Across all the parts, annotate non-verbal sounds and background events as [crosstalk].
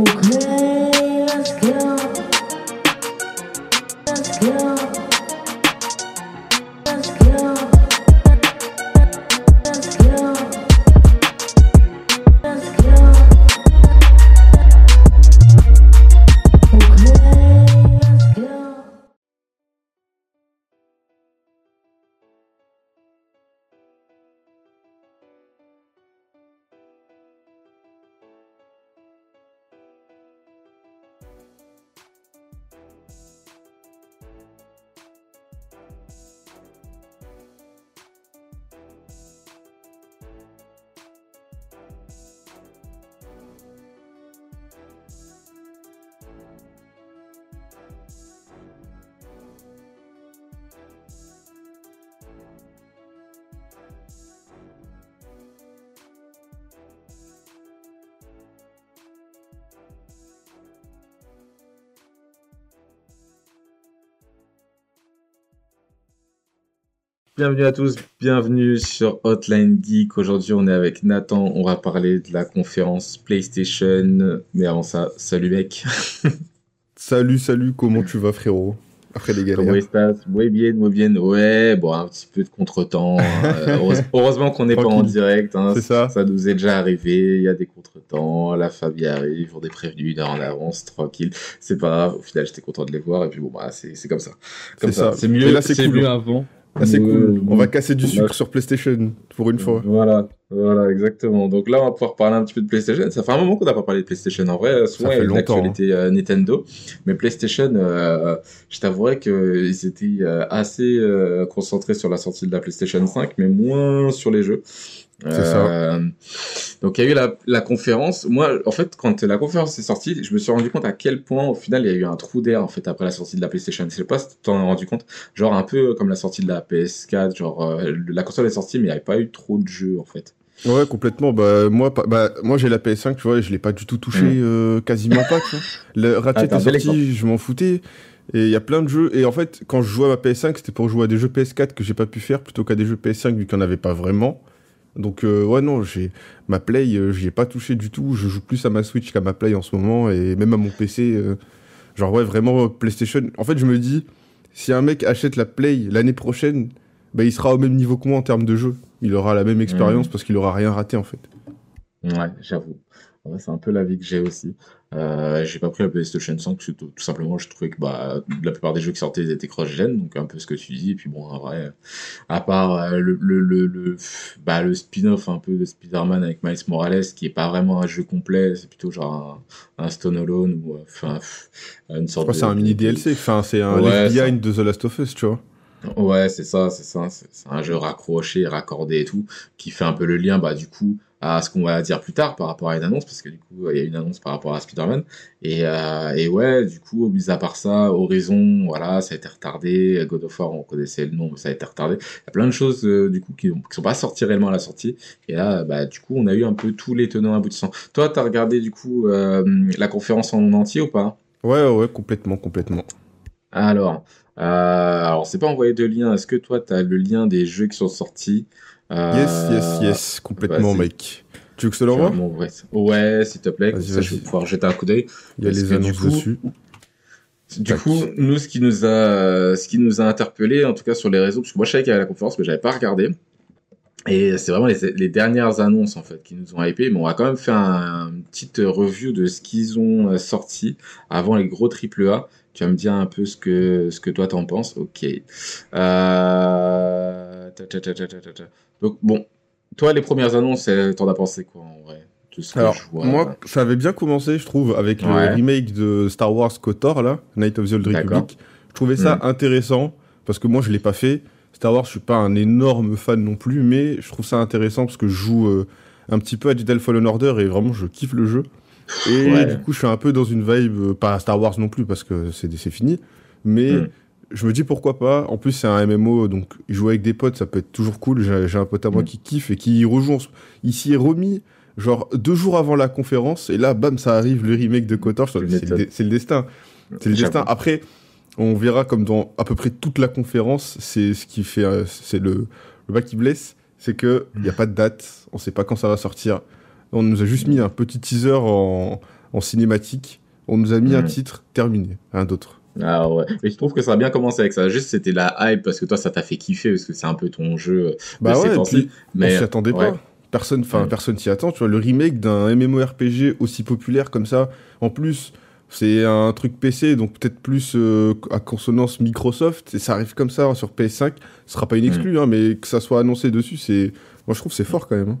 Okay, Bienvenue à tous, bienvenue sur Hotline Geek. Aujourd'hui, on est avec Nathan. On va parler de la conférence PlayStation. Mais avant ça, salut mec. [laughs] Salut, salut, comment tu vas frérot? Après les Comment galères. estás? Muy bien, muy bien. Ouais, bon, un petit peu de contretemps. Euh, [laughs] heureuse- heureusement qu'on n'est pas en direct. hein. C'est ça. Ça nous est déjà arrivé. Il y a des contretemps. La famille arrive. On est prévenus une heure en avance. Tranquille. C'est pas grave. Au final, j'étais content de les voir. Et puis bon, bah, c'est comme ça. Comme C'est ça. C'est mieux, Et là, c'est c'est cool. mieux avant. Ah, c'est cool. On va casser du sucre sur PlayStation pour une fois. Voilà, voilà, exactement. Donc là, on va pouvoir parler un petit peu de PlayStation. Ça fait un moment qu'on n'a pas parlé de PlayStation. En vrai, souvent, il y a longtemps, hein. l'actualité euh, Nintendo. Mais PlayStation, euh, je t'avouerais qu'ils étaient euh, assez euh, concentrés sur la sortie de la PlayStation 5, mais moins sur les jeux. Ça. Donc il y a eu la, la conférence. Moi, en fait, quand la conférence est sortie, je me suis rendu compte à quel point, au final, il y a eu un trou d'air en fait après la sortie de la PlayStation. Je sais pas si tu t'en as rendu compte. Genre un peu comme la sortie de la PS4. Genre euh, la console est sortie, mais il n'y avait pas eu trop de jeux en fait. Ouais, complètement. Bah, moi, bah, moi j'ai la PS5, tu vois, et je l'ai pas du tout touché, Mm. euh, quasiment pas, tu vois. Le [laughs] Ratchet Ah, est sorti, je m'en foutais. Et il y a plein de jeux. Et en fait, quand je jouais à ma PS5, c'était pour jouer à des jeux PS4 que j'ai pas pu faire plutôt qu'à des jeux PS5 vu qu'il n'y en avait pas vraiment. Donc, euh, ouais, non, j'ai ma Play, euh, j'y ai pas touché du tout. Je joue plus à ma Switch qu'à ma Play en ce moment et même à mon PC. euh, genre, ouais, vraiment, PlayStation. En fait, je me dis, si un mec achète la Play l'année prochaine, bah, il sera au même niveau que moi en termes de jeu. Il aura la même expérience parce qu'il aura rien raté en fait. Ouais, j'avoue. Ouais, c'est un peu l'avis que j'ai aussi. Euh, j'ai pas pris la PlayStation 5 parce que tout, tout simplement je trouvais que bah, la plupart des jeux qui sortaient étaient cross-gen, donc un peu ce que tu dis. Et puis bon, en vrai, à part euh, le, le, le, le, bah, le spin-off un peu de Spider-Man avec Miles Morales, qui est pas vraiment un jeu complet, c'est plutôt genre un, un Stone Alone ou euh, enfin une Je sorte crois que c'est un de- mini de- DLC, enfin, c'est un Ouais, left behind de The Last of Us, tu vois. Ouais, c'est ça, c'est ça. C'est un jeu raccroché, raccordé et tout, qui fait un peu le lien, bah, du coup, à ce qu'on va dire plus tard par rapport à une annonce, parce que du coup, il y a une annonce par rapport à Spider-Man. Et, euh, et ouais, du coup, mis à part ça, Horizon, voilà, ça a été retardé. God of War, on connaissait le nom, mais ça a été retardé. Il y a plein de choses, euh, du coup, qui, qui sont pas sorties réellement à la sortie. Et là, bah, du coup, on a eu un peu tous les tenants aboutissants. Toi, t'as regardé, du coup, euh, la conférence en entier ou pas? Ouais, ouais, complètement, complètement. Alors, alors c'est pas envoyé de lien. Est-ce que toi, tu as le lien des jeux qui sont sortis? Yes, yes, yes, complètement, mec. Tu veux que je te l'envoie ouais, s'il te plaît, comme ça je vais pouvoir jeter un coup d'œil. Il y a les annonces coup- dessus. Du Tac. coup, nous, ce qui nous a, ce qui nous a interpellé, en tout cas sur les réseaux, parce que moi je savais qu'il y avait la conférence, mais j'avais pas regardé. Et c'est vraiment les, les dernières annonces en fait qui nous ont hypé, mais on va quand même faire un, une petite review de ce qu'ils ont euh, sorti avant les gros triple A. Tu vas me dire un peu ce que ce que toi t'en penses. Ok. Euh... Donc bon, toi les premières annonces, euh, t'en as pensé quoi en vrai Alors, vois, moi, ça avait bien commencé, je trouve, avec Ouais. le remake de Star Wars KOTOR, là, Night of the Old. Republic. Je trouvais ça Mm. intéressant, parce que moi, je l'ai pas fait. Star Wars, je suis pas un énorme fan non plus, mais je trouve ça intéressant parce que je joue euh, un petit peu à Jedi Fallen Order et vraiment, je kiffe le jeu. Et Ouais. du coup, je suis un peu dans une vibe, euh, pas Star Wars non plus, parce que c'est fini, mais Mm. Je me dis pourquoi pas. En plus, c'est un MMO, donc jouer avec des potes, ça peut être toujours cool. J'ai un pote à moi Mm. qui kiffe et qui y rejoue. Il s'y est remis, genre, deux jours avant la conférence, et là, bam, ça arrive, le remake de KOTOR. C'est le, destin. C'est le destin. Après, on verra comme dans à peu près toute la conférence, c'est ce qui fait, euh, c'est le, le bas qui blesse, c'est que il y a pas de date, on sait pas quand ça va sortir. On nous a juste mis un petit teaser en, en cinématique. On nous a mis un Mhm. titre terminé, un d'autre. Ah ouais. Mais je trouve que ça a bien commencé avec ça. Juste, c'était la hype parce que toi, ça t'a fait kiffer parce que c'est un peu ton jeu. Bah de ouais, et puis mais on s'y attendait ouais. pas. Personne, enfin Mm. personne s'y attend. Tu vois, le remake d'un MMORPG aussi populaire comme ça. En plus, c'est un truc PC, donc peut-être plus euh, à consonance Microsoft. Et ça arrive comme ça sur PS5. Ce sera pas une exclue, Mm. hein, mais que ça soit annoncé dessus, c'est, moi je trouve c'est fort quand même.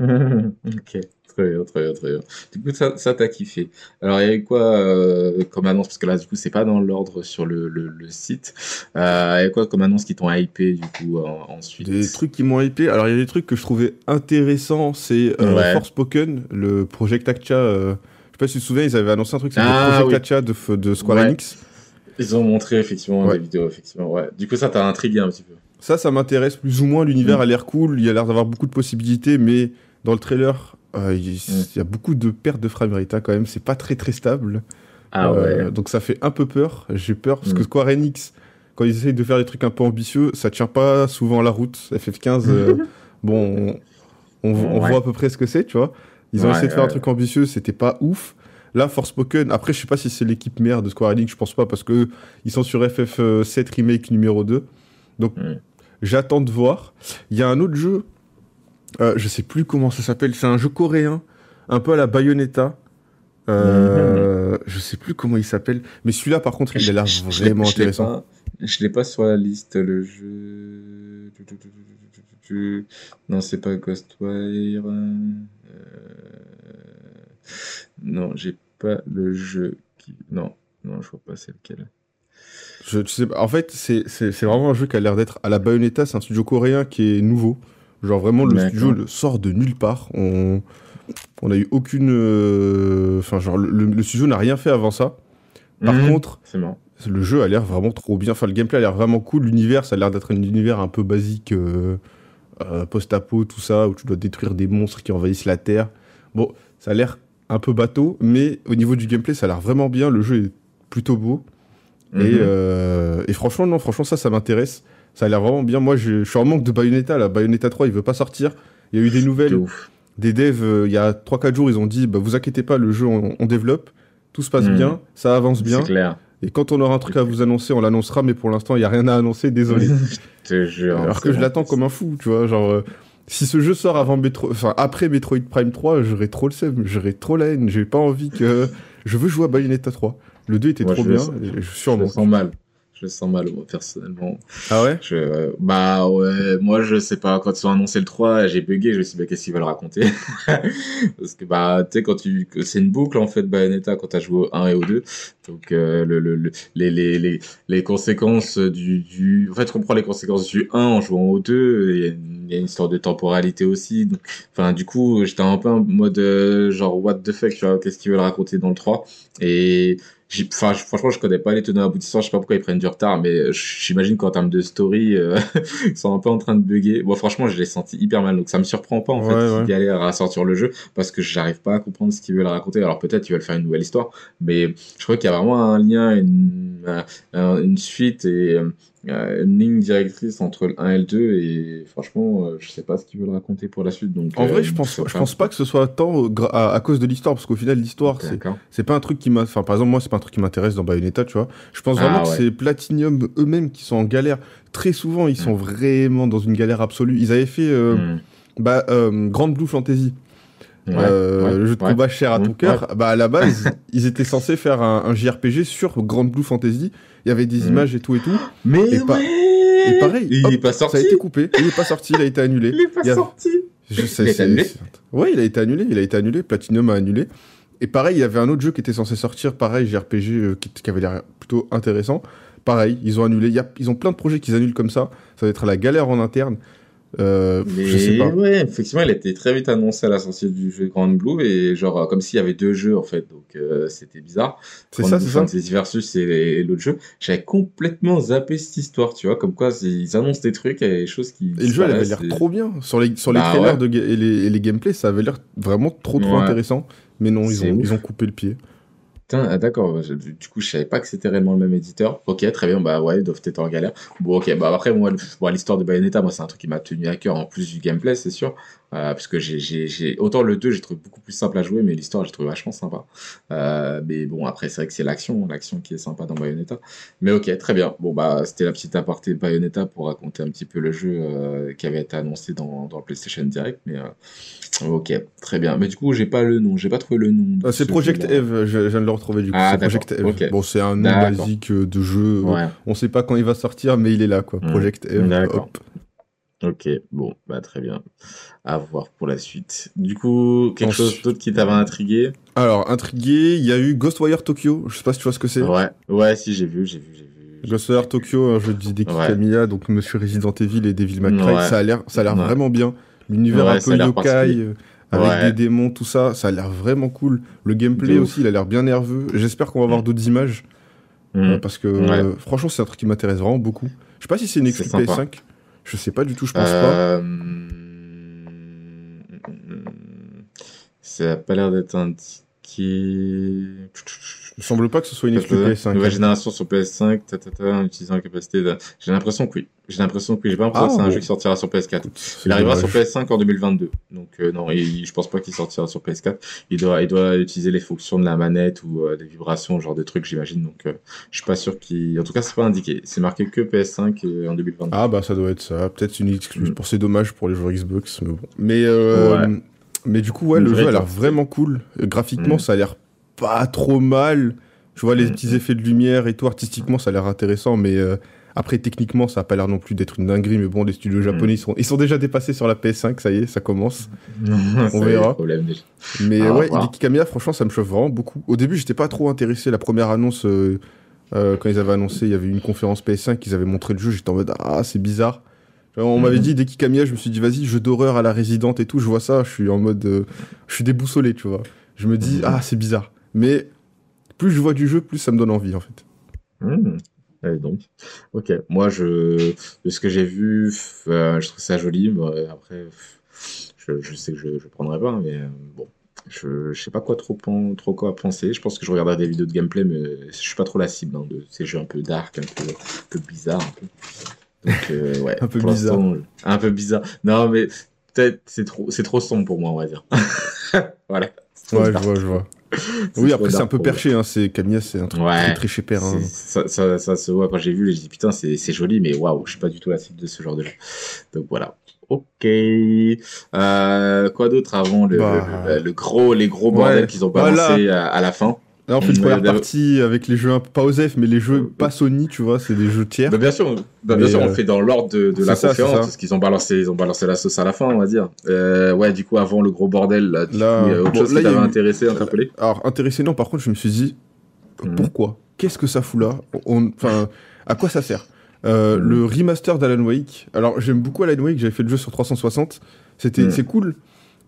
hein. [laughs] ok, très bien, très bien, très bien. Du coup, ça, ça t'a kiffé. Alors, il y avait quoi euh, comme annonce? Parce que là, du coup, c'est pas dans l'ordre sur le, le, le site. Euh, il y avait quoi comme annonce qui t'ont hypé, du coup, en- ensuite? Des trucs qui m'ont hypé. Alors il y a des trucs que je trouvais intéressants. C'est euh, Ouais. Forspoken, le Project Actia. je sais pas si tu te souviens, ils avaient annoncé un truc, c'était Ah, le Project oui. De, de Square Ouais. Enix. Ils ont montré, effectivement, Ouais. des vidéos, effectivement, ouais. Du coup, ça t'a intrigué un petit peu? Ça, ça m'intéresse plus ou moins. L'univers Mm. a l'air cool. Il y a l'air d'avoir beaucoup de possibilités, mais dans le trailer, euh, il Mm. il y a beaucoup de pertes de framerate hein, quand même. C'est pas très très stable. Ah Euh, ouais. donc ça fait un peu peur. J'ai peur parce que Mm. Square Enix, quand ils essayent de faire des trucs un peu ambitieux, ça tient pas souvent la route. FF15, [laughs] euh, bon, on, on- on Ouais. voit à peu près ce que c'est, tu vois. Ils ont Ouais, essayé de faire un truc ambitieux, c'était pas ouf. Là, Forspoken, après, je sais pas si c'est l'équipe mère de Square Enix, je pense pas, parce que ils sont sur FF7 Remake numéro 2. Donc, Mm. j'attends de voir. Il y a un autre jeu, euh, je sais plus comment ça s'appelle, c'est un jeu coréen, un peu à la Bayonetta. Euh, Je sais plus comment il s'appelle, mais celui-là, par contre, il a l'air vraiment je intéressant. pas- Je l'ai pas sur la liste, le jeu. Non, c'est pas Ghostwire. Euh, Non, j'ai pas le jeu qui. Non, non, je vois pas c'est lequel. Je, tu sais, pas- en fait, c'est vraiment un jeu qui a l'air d'être à la Bayonetta. C'est un studio coréen qui est nouveau. Genre vraiment, le studio le sort de nulle part. On on a eu aucune. euh, Enfin, genre le, le studio n'a rien fait avant ça. Par Mhm. contre, le jeu a l'air vraiment trop bien. Enfin, le gameplay a l'air vraiment cool. L'univers, ça a l'air d'être un univers un peu basique, euh, euh, post-apo, tout ça, où tu dois détruire des monstres qui envahissent la Terre. Bon, ça a l'air un peu bateau, mais au niveau du gameplay, ça a l'air vraiment bien. Le jeu est plutôt beau. Et, Mhm. et franchement, non, franchement, ça, ça m'intéresse. Ça a l'air vraiment bien. Moi, je, je suis en manque de Bayonetta. Là. Bayonetta 3, il veut pas sortir. Il y a eu des De nouvelles. ouf. Des devs, euh, il y a 3-4 jours, ils ont dit bah, Vous inquiétez pas, le jeu, on, on développe. Tout se passe Mhm. bien. Ça avance bien. C'est clair. Et quand on aura un truc à vous annoncer, on l'annoncera. Mais pour l'instant, il y a rien à annoncer. Désolé. [laughs] je te jure. Alors que je l'attends comme un fou. Tu vois, genre. euh, si ce jeu sort avant Metro... enfin, après Metroid Prime 3, j'aurais trop le seum, j'aurais trop la haine, j'ai pas envie que. Je veux jouer à Bayonetta 3. Le 2 était Moi, trop bien, je suis en manque. mal. Je sens mal, moi, personnellement. Ah ouais? Je, euh, bah ouais, moi je sais pas, quand ils ont annoncé le 3, j'ai bugué, je me suis dit, bah, qu'est-ce qu'ils veulent raconter [laughs] Parce que bah, tu sais, quand tu. que C'est une boucle en fait, Bayonetta, quand t'as joué au 1 et au 2. Donc euh, le, le, le- les, les, les, les conséquences du, du. En fait, tu comprends les conséquences du 1 en jouant au 2, il y a une, il y a une histoire de temporalité aussi. Donc, enfin, du coup, j'étais un peu en mode euh, genre, what the fuck, tu vois, qu'est-ce qu'ils veulent raconter dans le 3 Et Enfin, je- franchement, je connais pas les tenants aboutissants. Je sais pas pourquoi ils prennent du retard, mais euh, j'imagine qu'en termes de story, euh, [laughs] ils sont un peu en train de bugger. Bon, franchement, je l'ai senti hyper mal, donc ça me surprend pas en fait Ouais, qu'ils ouais. galèrent à sortir le jeu parce que j'arrive pas à comprendre ce qu'ils veulent raconter. Alors peut-être ils veulent faire une nouvelle histoire, mais je crois qu'il y a vraiment un lien, une, un- une suite et euh, une ligne directrice entre le 1 et le 2 et franchement, euh, je sais pas ce qu'ils veulent raconter pour la suite. Donc En euh, vrai, je pense, sais je pense pas que ce soit tant euh, à, à cause de l'histoire, parce qu'au final, l'histoire, c'est pas un truc qui m'a. Enfin, par exemple, moi, c'est pas un truc qui m'intéresse dans Bayonetta, tu vois. Je pense Ah, vraiment que c'est Platinum eux-mêmes qui sont en galère. Très souvent, ils sont Mm. vraiment dans une galère absolue. Ils avaient fait euh, Hmm. bah, euh, Grande Blue Fantasy, Ouais, euh, ouais, le jeu de ouais. combat cher à Mm, ton cœur. Bah, à la base, [laughs] ils étaient censés faire un, un JRPG sur Grande Blue Fantasy. Il y avait des Mm. images et tout et tout. Mais Et pas- ouais Et pareil, il hop, est pas Ça a sorti. été coupé. Il est pas sorti. Il a été annulé. [laughs] Il est pas Il a- sorti. Je sais, Il a été annulé Ouais, il a été annulé. Il a été annulé. Platinum a annulé. Et pareil, il y avait un autre jeu qui était censé sortir, pareil, JRPG, euh, qui, qui avait l'air plutôt intéressant. Pareil, ils ont annulé. Y a- ils ont plein de projets qu'ils annulent comme ça. Ça va être la galère en interne. Euh, Mais je sais pas. ouais, effectivement, il a été très vite annoncé à la sortie du jeu Grand Blue et genre euh, comme s'il y avait deux jeux en fait, donc euh, c'était bizarre. C'est ça, c'est ça. Fantasy versus et l'autre jeu. J'avais complètement zappé cette histoire, tu vois, comme quoi ils annoncent des trucs et des choses qui. Et le jeu, elle avait l'air et- trop bien. Sur les, sur les Bah trailers ouais. de ga- et, les, et les gameplays, ça avait l'air vraiment trop trop Ouais. intéressant. Mais non, ils ont, ouf. ils ont coupé le pied. Ah, d'accord. je- Du coup, je savais pas que c'était réellement le même éditeur. Ok, très bien. Bah ouais, ils doivent être en galère. Bon, ok. Bah après, moi, l'histoire de Bayonetta, moi, c'est un truc qui m'a tenu à cœur en plus du gameplay, c'est sûr. Euh, parce que j'ai, autant le 2, j'ai trouvé beaucoup plus simple à jouer, mais l'histoire, j'ai trouvé vachement sympa. Euh, mais bon, après, c'est vrai que c'est l'action, l'action qui est sympa dans Bayonetta. Mais ok, très bien. Bon, bah, c'était la petite aparté Bayonetta pour raconter un petit peu le jeu euh, qui avait été annoncé dans, dans le PlayStation Direct. Mais ok, très bien. Mais du coup, j'ai pas le nom, j'ai pas trouvé le nom. Ah, c'est ce Project. Eve, je, je viens de le retrouver du coup. Ah, c'est Project Eve. Bon, c'est un nom basique euh, de jeu. Ouais. On sait pas quand il va sortir, mais il est là, quoi. Mm. Project Eve. Hop. Ok, bon, bah très bien. À voir pour la suite. Du coup, quelque Ensuite- chose d'autre qui t'avait intrigué? Alors, intrigué, il y a eu Ghostwire Tokyo. Je sais pas si tu vois ce que c'est. Ouais, ouais, si j'ai vu, j'ai vu, j'ai vu. Ghostwire. Tokyo, un jeu de Hideki Ouais. Kamiya, donc Monsieur Resident Evil et Devil May Cry. Ouais. Ça a l'air, ça a l'air Ouais. vraiment bien. L'univers Ouais, un peu yokai, euh, avec Ouais. des démons, tout ça, ça a l'air vraiment cool. Le gameplay aussi, il a l'air bien nerveux. J'espère qu'on va avoir Mm. d'autres images. Euh, parce que Ouais. euh, franchement, c'est un truc qui m'intéresse vraiment beaucoup. Je sais pas si c'est une exclu sympa. PS5. Je sais pas du tout, je pense pas. Euh, Ça a pas l'air d'être indiqué. Il semble pas que ce soit une exclu PS5. Nouvelle génération sur PS5, ta, ta, ta, en utilisant la capacité de... J'ai l'impression que oui. J'ai l'impression que oui. J'ai pas l'impression Ah, que c'est un bon. jeu qui sortira sur PS4. Écoute, c'est Il arrivera sur dommage. PS5 en 2022. Donc euh, non, il- je pense pas qu'il sortira sur PS4. Il doit, il doit utiliser les fonctions de la manette ou euh, des vibrations, genre de trucs, j'imagine. Donc euh, je suis pas sûr qu'il... En tout cas, c'est pas indiqué. C'est marqué que PS5 euh, en 2022. Ah bah ça doit être ça. Peut-être une exclu. Pour c'est dommage pour les joueurs Xbox, mais bon. Mais Ouais. mais du coup ouais, le jeu a l'air vraiment cool. Graphiquement, Mm. ça a l'air pas trop mal. Je vois les Mm. petits effets de lumière et tout. Artistiquement, ça a l'air intéressant, mais euh, après techniquement, ça a pas l'air non plus d'être une dinguerie. Mais bon, les studios japonais, ils sont ils sont déjà dépassés sur la PS5. Ça y est, ça commence. [laughs] Y est, verra. Mais Ah, ouais, voir. Hideki Kamiya, franchement, ça me chauffe vraiment beaucoup. Au début, j'étais pas trop intéressé. La première annonce, euh, euh, quand ils avaient annoncé, il y avait une conférence PS5, ils avaient montré le jeu, j'étais en mode ah, c'est bizarre. On Mhm. m'avait dit Hideki Kamiya, je me suis dit vas-y, jeu d'horreur à la résidente et tout. Je vois ça, je suis en mode, euh, je suis déboussolé, tu vois. Je me dis Mhm. ah, c'est bizarre. Mais plus je vois du jeu, plus ça me donne envie en fait. Hmm. Et donc, ok. Moi, je, de ce que j'ai vu, euh, je trouve ça joli. Après, je, je sais que je, je prendrai pas, mais euh, bon, je, je sais pas quoi trop, trop quoi penser. Je pense que je regarderai des vidéos de gameplay, mais je suis pas trop la cible hein, de ces jeux un peu dark, un peu, un peu bizarre. Un peu. Donc, euh, [laughs] ouais. Un peu bizarre. Un peu bizarre. Non, mais peut-être c'est trop, c'est trop sombre pour moi, on va dire. [laughs] voilà. Ouais, je vois, je vois. [laughs] Oui, après c'est un peu perché, hein. C'est Kamiya, c'est un truc Ouais. très très chez père. hein. Ça, ça, ça se voit quand j'ai vu, j'ai dit putain, c'est c'est joli, mais waouh, je suis pas du tout la cible de ce genre de jeu. Donc voilà. Ok. Euh, quoi d'autre avant le, Bah. le, le- le gros, les gros bordels Ouais. qu'ils ont Voilà. balancé à, à la fin? Là, on fait une première partie avec les jeux pas OSEF, mais les jeux pas Sony, tu vois, c'est des jeux tiers. Bah, bien sûr, bah, bien sûr, on euh, fait dans l'ordre de, de la ça, conférence, parce qu'ils ont balancé, ils ont balancé la sauce à la fin, on va dire. Euh, ouais, du coup, avant le gros bordel, là, du Là- coup, il y a autre bon, chose là, qui t'avait eu- intéressé, interpellé. Alors, intéressé, non, par contre, je me suis dit, Mhm. pourquoi? Qu'est-ce que ça fout là? On- Enfin, à quoi ça sert? Euh, Mhm. Le remaster d'Alan Wake. Alors, j'aime beaucoup Alan Wake, j'avais fait le jeu sur 360. C'était, Mhm. C'est cool,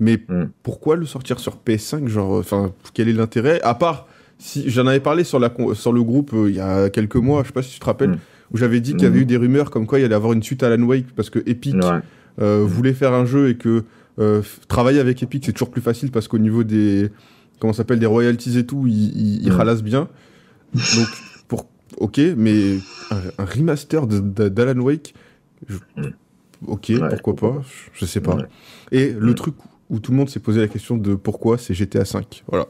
mais pourquoi le sortir sur PS5 Genre, enfin, quel est l'intérêt? À part, si j'en avais parlé sur, la, con- sur le groupe euh, il y a quelques mois, je sais pas si tu te rappelles, Mhm. où j'avais dit qu'il y avait Mhm. eu des rumeurs comme quoi il y allait avoir une suite à Alan Wake parce que Epic Ouais. euh, Mhm. voulait faire un jeu et que euh, travailler avec Epic c'est toujours plus facile parce qu'au niveau des comment s'appelle des royalties et tout ils, ils, ralassent bien donc pour ok mais un, un remaster d'Alan Wake je- ok Ouais, pourquoi pas je, je sais pas Ouais. et le truc où tout le monde s'est posé la question de pourquoi c'est GTA 5 voilà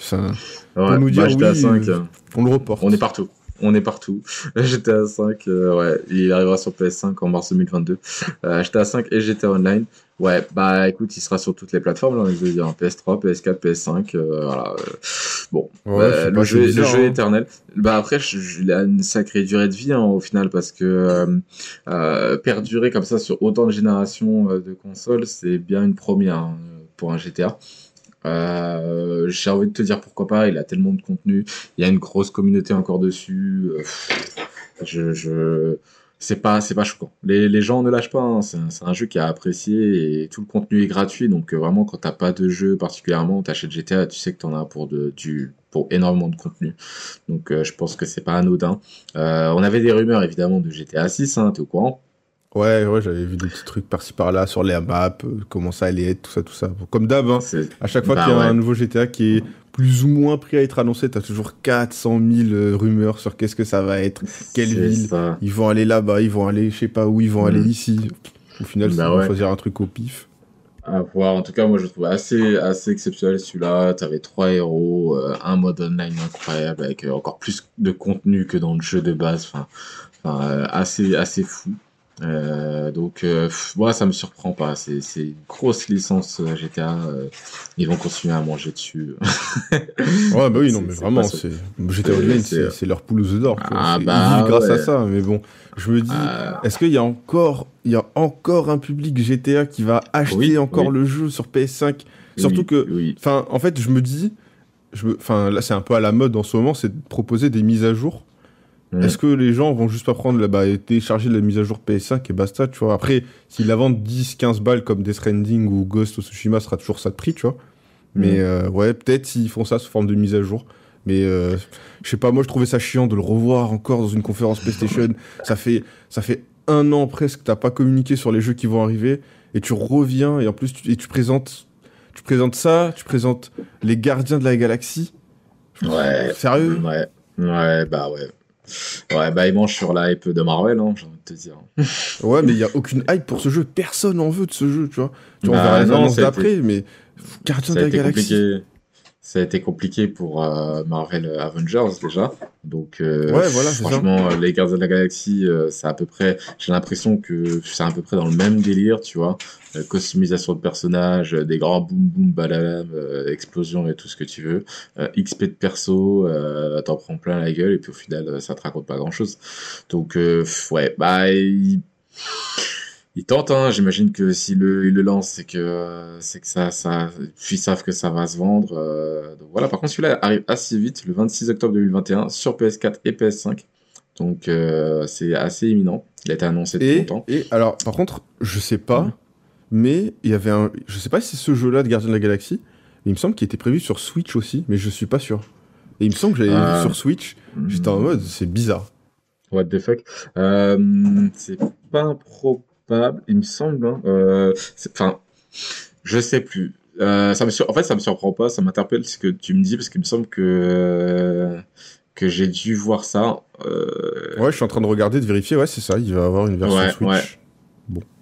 Ça- Ouais, nous dire bah, GTA oui, 5, euh, on le reporte On est partout. On est partout. [laughs] GTA 5, euh, ouais, il arrivera sur PS5 en mars 2022. Euh, GTA 5 et GTA Online. Ouais, bah écoute, il sera sur toutes les plateformes, là, je veux dire, PS3, PS4, PS5, euh, voilà. Bon, Ouais, euh, le jeu, le bizarre, jeu hein. est éternel. Bah après, je- je- il a une sacrée durée de vie hein, au final parce que euh, euh, perdurer comme ça sur autant de générations de consoles, c'est bien une première hein, pour un GTA. Euh, j'ai envie de te dire pourquoi pas, il a tellement de contenu, il y a une grosse communauté encore dessus. euh, je, je, c'est pas, pas choquant. Les, les gens ne lâchent pas. hein, C'est un, jeu qui a apprécié et tout le contenu est gratuit. Donc euh, vraiment, quand t'as pas de jeu particulièrement, t'achètes GTA, tu sais que t'en as pour de, du, pour énormément de contenu. Donc je pense que c'est pas anodin. On avait des rumeurs évidemment de GTA 6, hein, t'es au courant? Ouais ouais j'avais vu des petits trucs par-ci par-là sur les maps euh, comment ça allait être tout ça tout ça comme d'hab hein. À chaque fois Bah qu'il y a ouais. un nouveau GTA qui est plus ou moins prêt à être annoncé. T'as toujours 400 000 euh, rumeurs sur qu'est-ce que ça va être, quelle ville. ça. Ils vont aller là-bas, ils vont aller, je sais pas où, ils vont Mm. aller ici. Au final, Bah ils vont choisir un truc au pif. À voir. En tout cas, moi, je le trouve assez, assez exceptionnel celui-là. T'avais trois héros, euh, un mode online incroyable avec euh, encore plus de contenu que dans le jeu de base. Enfin, enfin, euh, assez, assez fou. Euh, donc, euh, pff, moi, ça me surprend pas. C'est, une grosse licence euh, GTA. ils vont continuer à manger dessus. [laughs] Ouais, bah oui, non, mais vraiment, c'est GTA Online, c'est- leur œufs d'or. Ah bah grâce à ça, mais bon, je me dis, Euh, est-ce qu'il y a encore, il y a encore un public GTA qui va acheter Oui, encore oui. le jeu sur PS5 Surtout que-. Enfin, en fait, je me dis, enfin, là, c'est un peu à la mode en ce moment, c'est de proposer des mises à jour. Mm. Est-ce que les gens vont juste pas prendre, la, bah, télécharger la mise à jour PS5 et basta, tu vois? Après, s'ils la vendent 10, 15 balles comme Death Stranding ou Ghost of Tsushima, ce sera toujours ça de prix, tu vois? Mais Mm. euh, ouais, peut-être s'ils font ça sous forme de mise à jour. Mais euh, je sais pas, moi je trouvais ça chiant de le revoir encore dans une conférence PlayStation. [laughs] ça fait ça fait un an presque que t'as pas communiqué sur les jeux qui vont arriver et tu reviens et en plus tu, et tu présentes tu présentes ça, tu présentes les Gardiens de la Galaxie. Ouais. Sérieux? Ouais. Ouais, bah ouais. Ouais, bah ils mangent sur la hype de Marvel, hein, j'ai envie de te dire. [laughs] Ouais, mais il y a aucune hype pour ce jeu. Personne en veut de ce jeu, tu vois. Tu vois, on Bah verra les non, annonces d'après, mais Gardiens Ça de la Galaxie. compliqué. Ça a été compliqué pour euh, Marvel Avengers déjà. Donc euh, Ouais, voilà, ça. franchement, euh, les Gardiens de la Galaxie, euh, c'est à peu près. J'ai l'impression que c'est à peu près dans le même délire, tu vois. Euh, customisation de personnages, euh, des grands boum boum badalam, euh, explosions et tout ce que tu veux. Euh, XP de perso, euh, t'en prends plein la gueule et puis au final, ça te raconte pas grand chose. Donc euh, ouais, bah il... Ils tentent, hein. J'imagine que si le, ils le lancent, c'est que euh, c'est que ça, ça, puis ils savent que ça va se vendre. euh, donc voilà. Par contre, celui-là arrive assez vite, le 26 octobre 2021, sur PS4 et PS5. Donc euh, c'est assez imminent. Il a été annoncé depuis Et, longtemps. et alors, par contre, je sais pas, mais il y avait un. Je sais pas si c'est ce jeu-là de Gardien de la Galaxie, mais il me semble qu'il était prévu sur Switch aussi, mais je suis pas sûr. Et il me semble que j'avais vu sur Switch, j'étais en mode, c'est bizarre. What the fuck Euh, C'est pas il me semble. hein. Euh, Enfin, je sais plus. Euh, ça me sur- En fait, ça me surprend pas, ça m'interpelle ce que tu me dis, parce qu'il me semble que, euh, que j'ai dû voir ça. Euh, Ouais, je suis en train de regarder, de vérifier, ouais, c'est ça, il va avoir une version Ouais, Switch. ouais.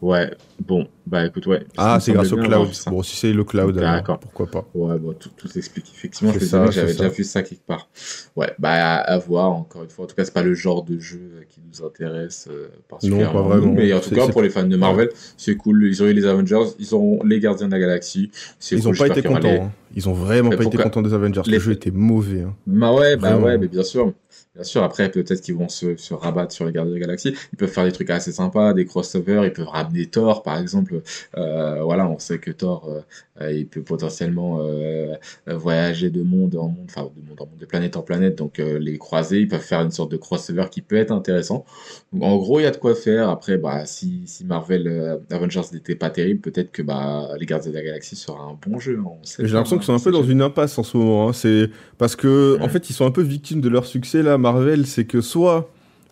Ouais, bon, bah écoute, ouais. Ah, c'est grâce au cloud. Bon, si c'est le cloud, D'accord. pourquoi pas. Ouais, bon, tout, tout s'explique. Effectivement, je me que j'avais déjà vu ça quelque part. Ouais, bah à, à voir, encore une fois. En tout cas, c'est pas le genre de jeu euh, qui nous intéresse euh, particulièrement. Non, pas vraiment. Mais en tout cas, pour les fans de Marvel, c'est cool. Ils ont eu les Avengers, ils ont les Gardiens de la Galaxie. Ils cool, ont pas été contents. les- hein. Ils ont vraiment Mais pas été contents des Avengers. Les- Le jeu était mauvais. hein. Bah ouais, bah Vraiment. ouais, mais bien sûr. Bien sûr, après, peut-être qu'ils vont se, se rabattre sur les Gardiens de la Galaxie. Ils peuvent faire des trucs assez sympas, des crossovers. Ils peuvent ramener Thor, par exemple. Euh, voilà, on sait que Thor, euh, euh, il peut potentiellement euh, voyager de monde en monde, enfin, de monde en monde, de planète en planète. Donc, les croiser, ils peuvent faire une sorte de crossover qui peut être intéressant. Donc, en gros, il y a de quoi faire. Après, bah, si, si Marvel Avengers n'était pas terrible, peut-être que bah, les Gardiens de la Galaxie sera un bon jeu. J'ai l'impression qu'ils sont un peu dans une impasse en ce moment. hein. C'est parce que, en fait, ils sont un peu victimes de leur succès là, Marvel. C'est que soit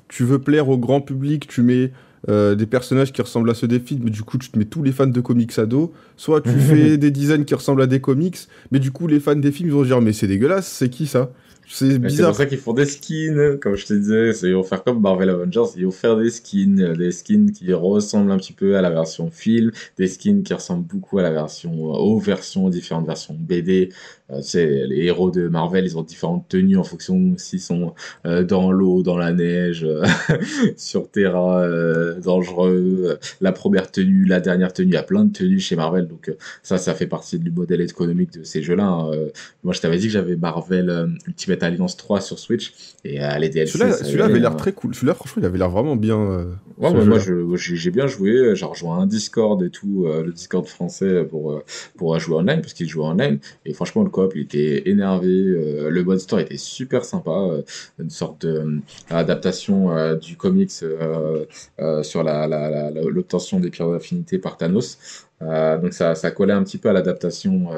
tu veux plaire au grand public, tu mets euh, des personnages qui ressemblent à ceux des films, mais du coup tu te mets tous les fans de comics à dos. Soit tu [laughs] fais des designs qui ressemblent à des comics, mais du coup les fans des films ils vont se dire mais c'est dégueulasse, c'est qui ça? C'est Mais C'est bizarre. pour ça qu'ils font des skins, comme je te disais. C'est- Ils vont faire comme Marvel Avengers, ils vont faire des skins, euh, des skins qui ressemblent un petit peu à la version film, des skins qui ressemblent beaucoup à la version, euh, aux versions, différentes versions BD. Euh, tu sais, les héros de Marvel, ils ont différentes tenues en fonction s'ils sont euh, dans l'eau, dans la neige, euh, [laughs] sur terrain euh, dangereux. euh, La première tenue, la dernière tenue, il y a plein de tenues chez Marvel. Donc euh, ça, ça fait partie du modèle économique de ces jeux-là. hein. Euh, moi, je t'avais dit que j'avais Marvel euh, Ultimate Alliance 3 sur Switch et euh, les DLC. Celui-là ça celui-là avait l'air hein. très cool. Celui-là franchement il avait l'air vraiment bien. euh, Ouais, moi, j'ai bien joué. J'ai rejoint un Discord et tout, euh, le Discord français pour euh, pour jouer online parce qu'il jouait online. Et franchement, le coop, il était énervé. euh, le mode store était super sympa, euh, une sorte de euh, du comics sur l'obtention des pierres d'affinité par Thanos. Donc ça, ça collait un petit peu à l'adaptation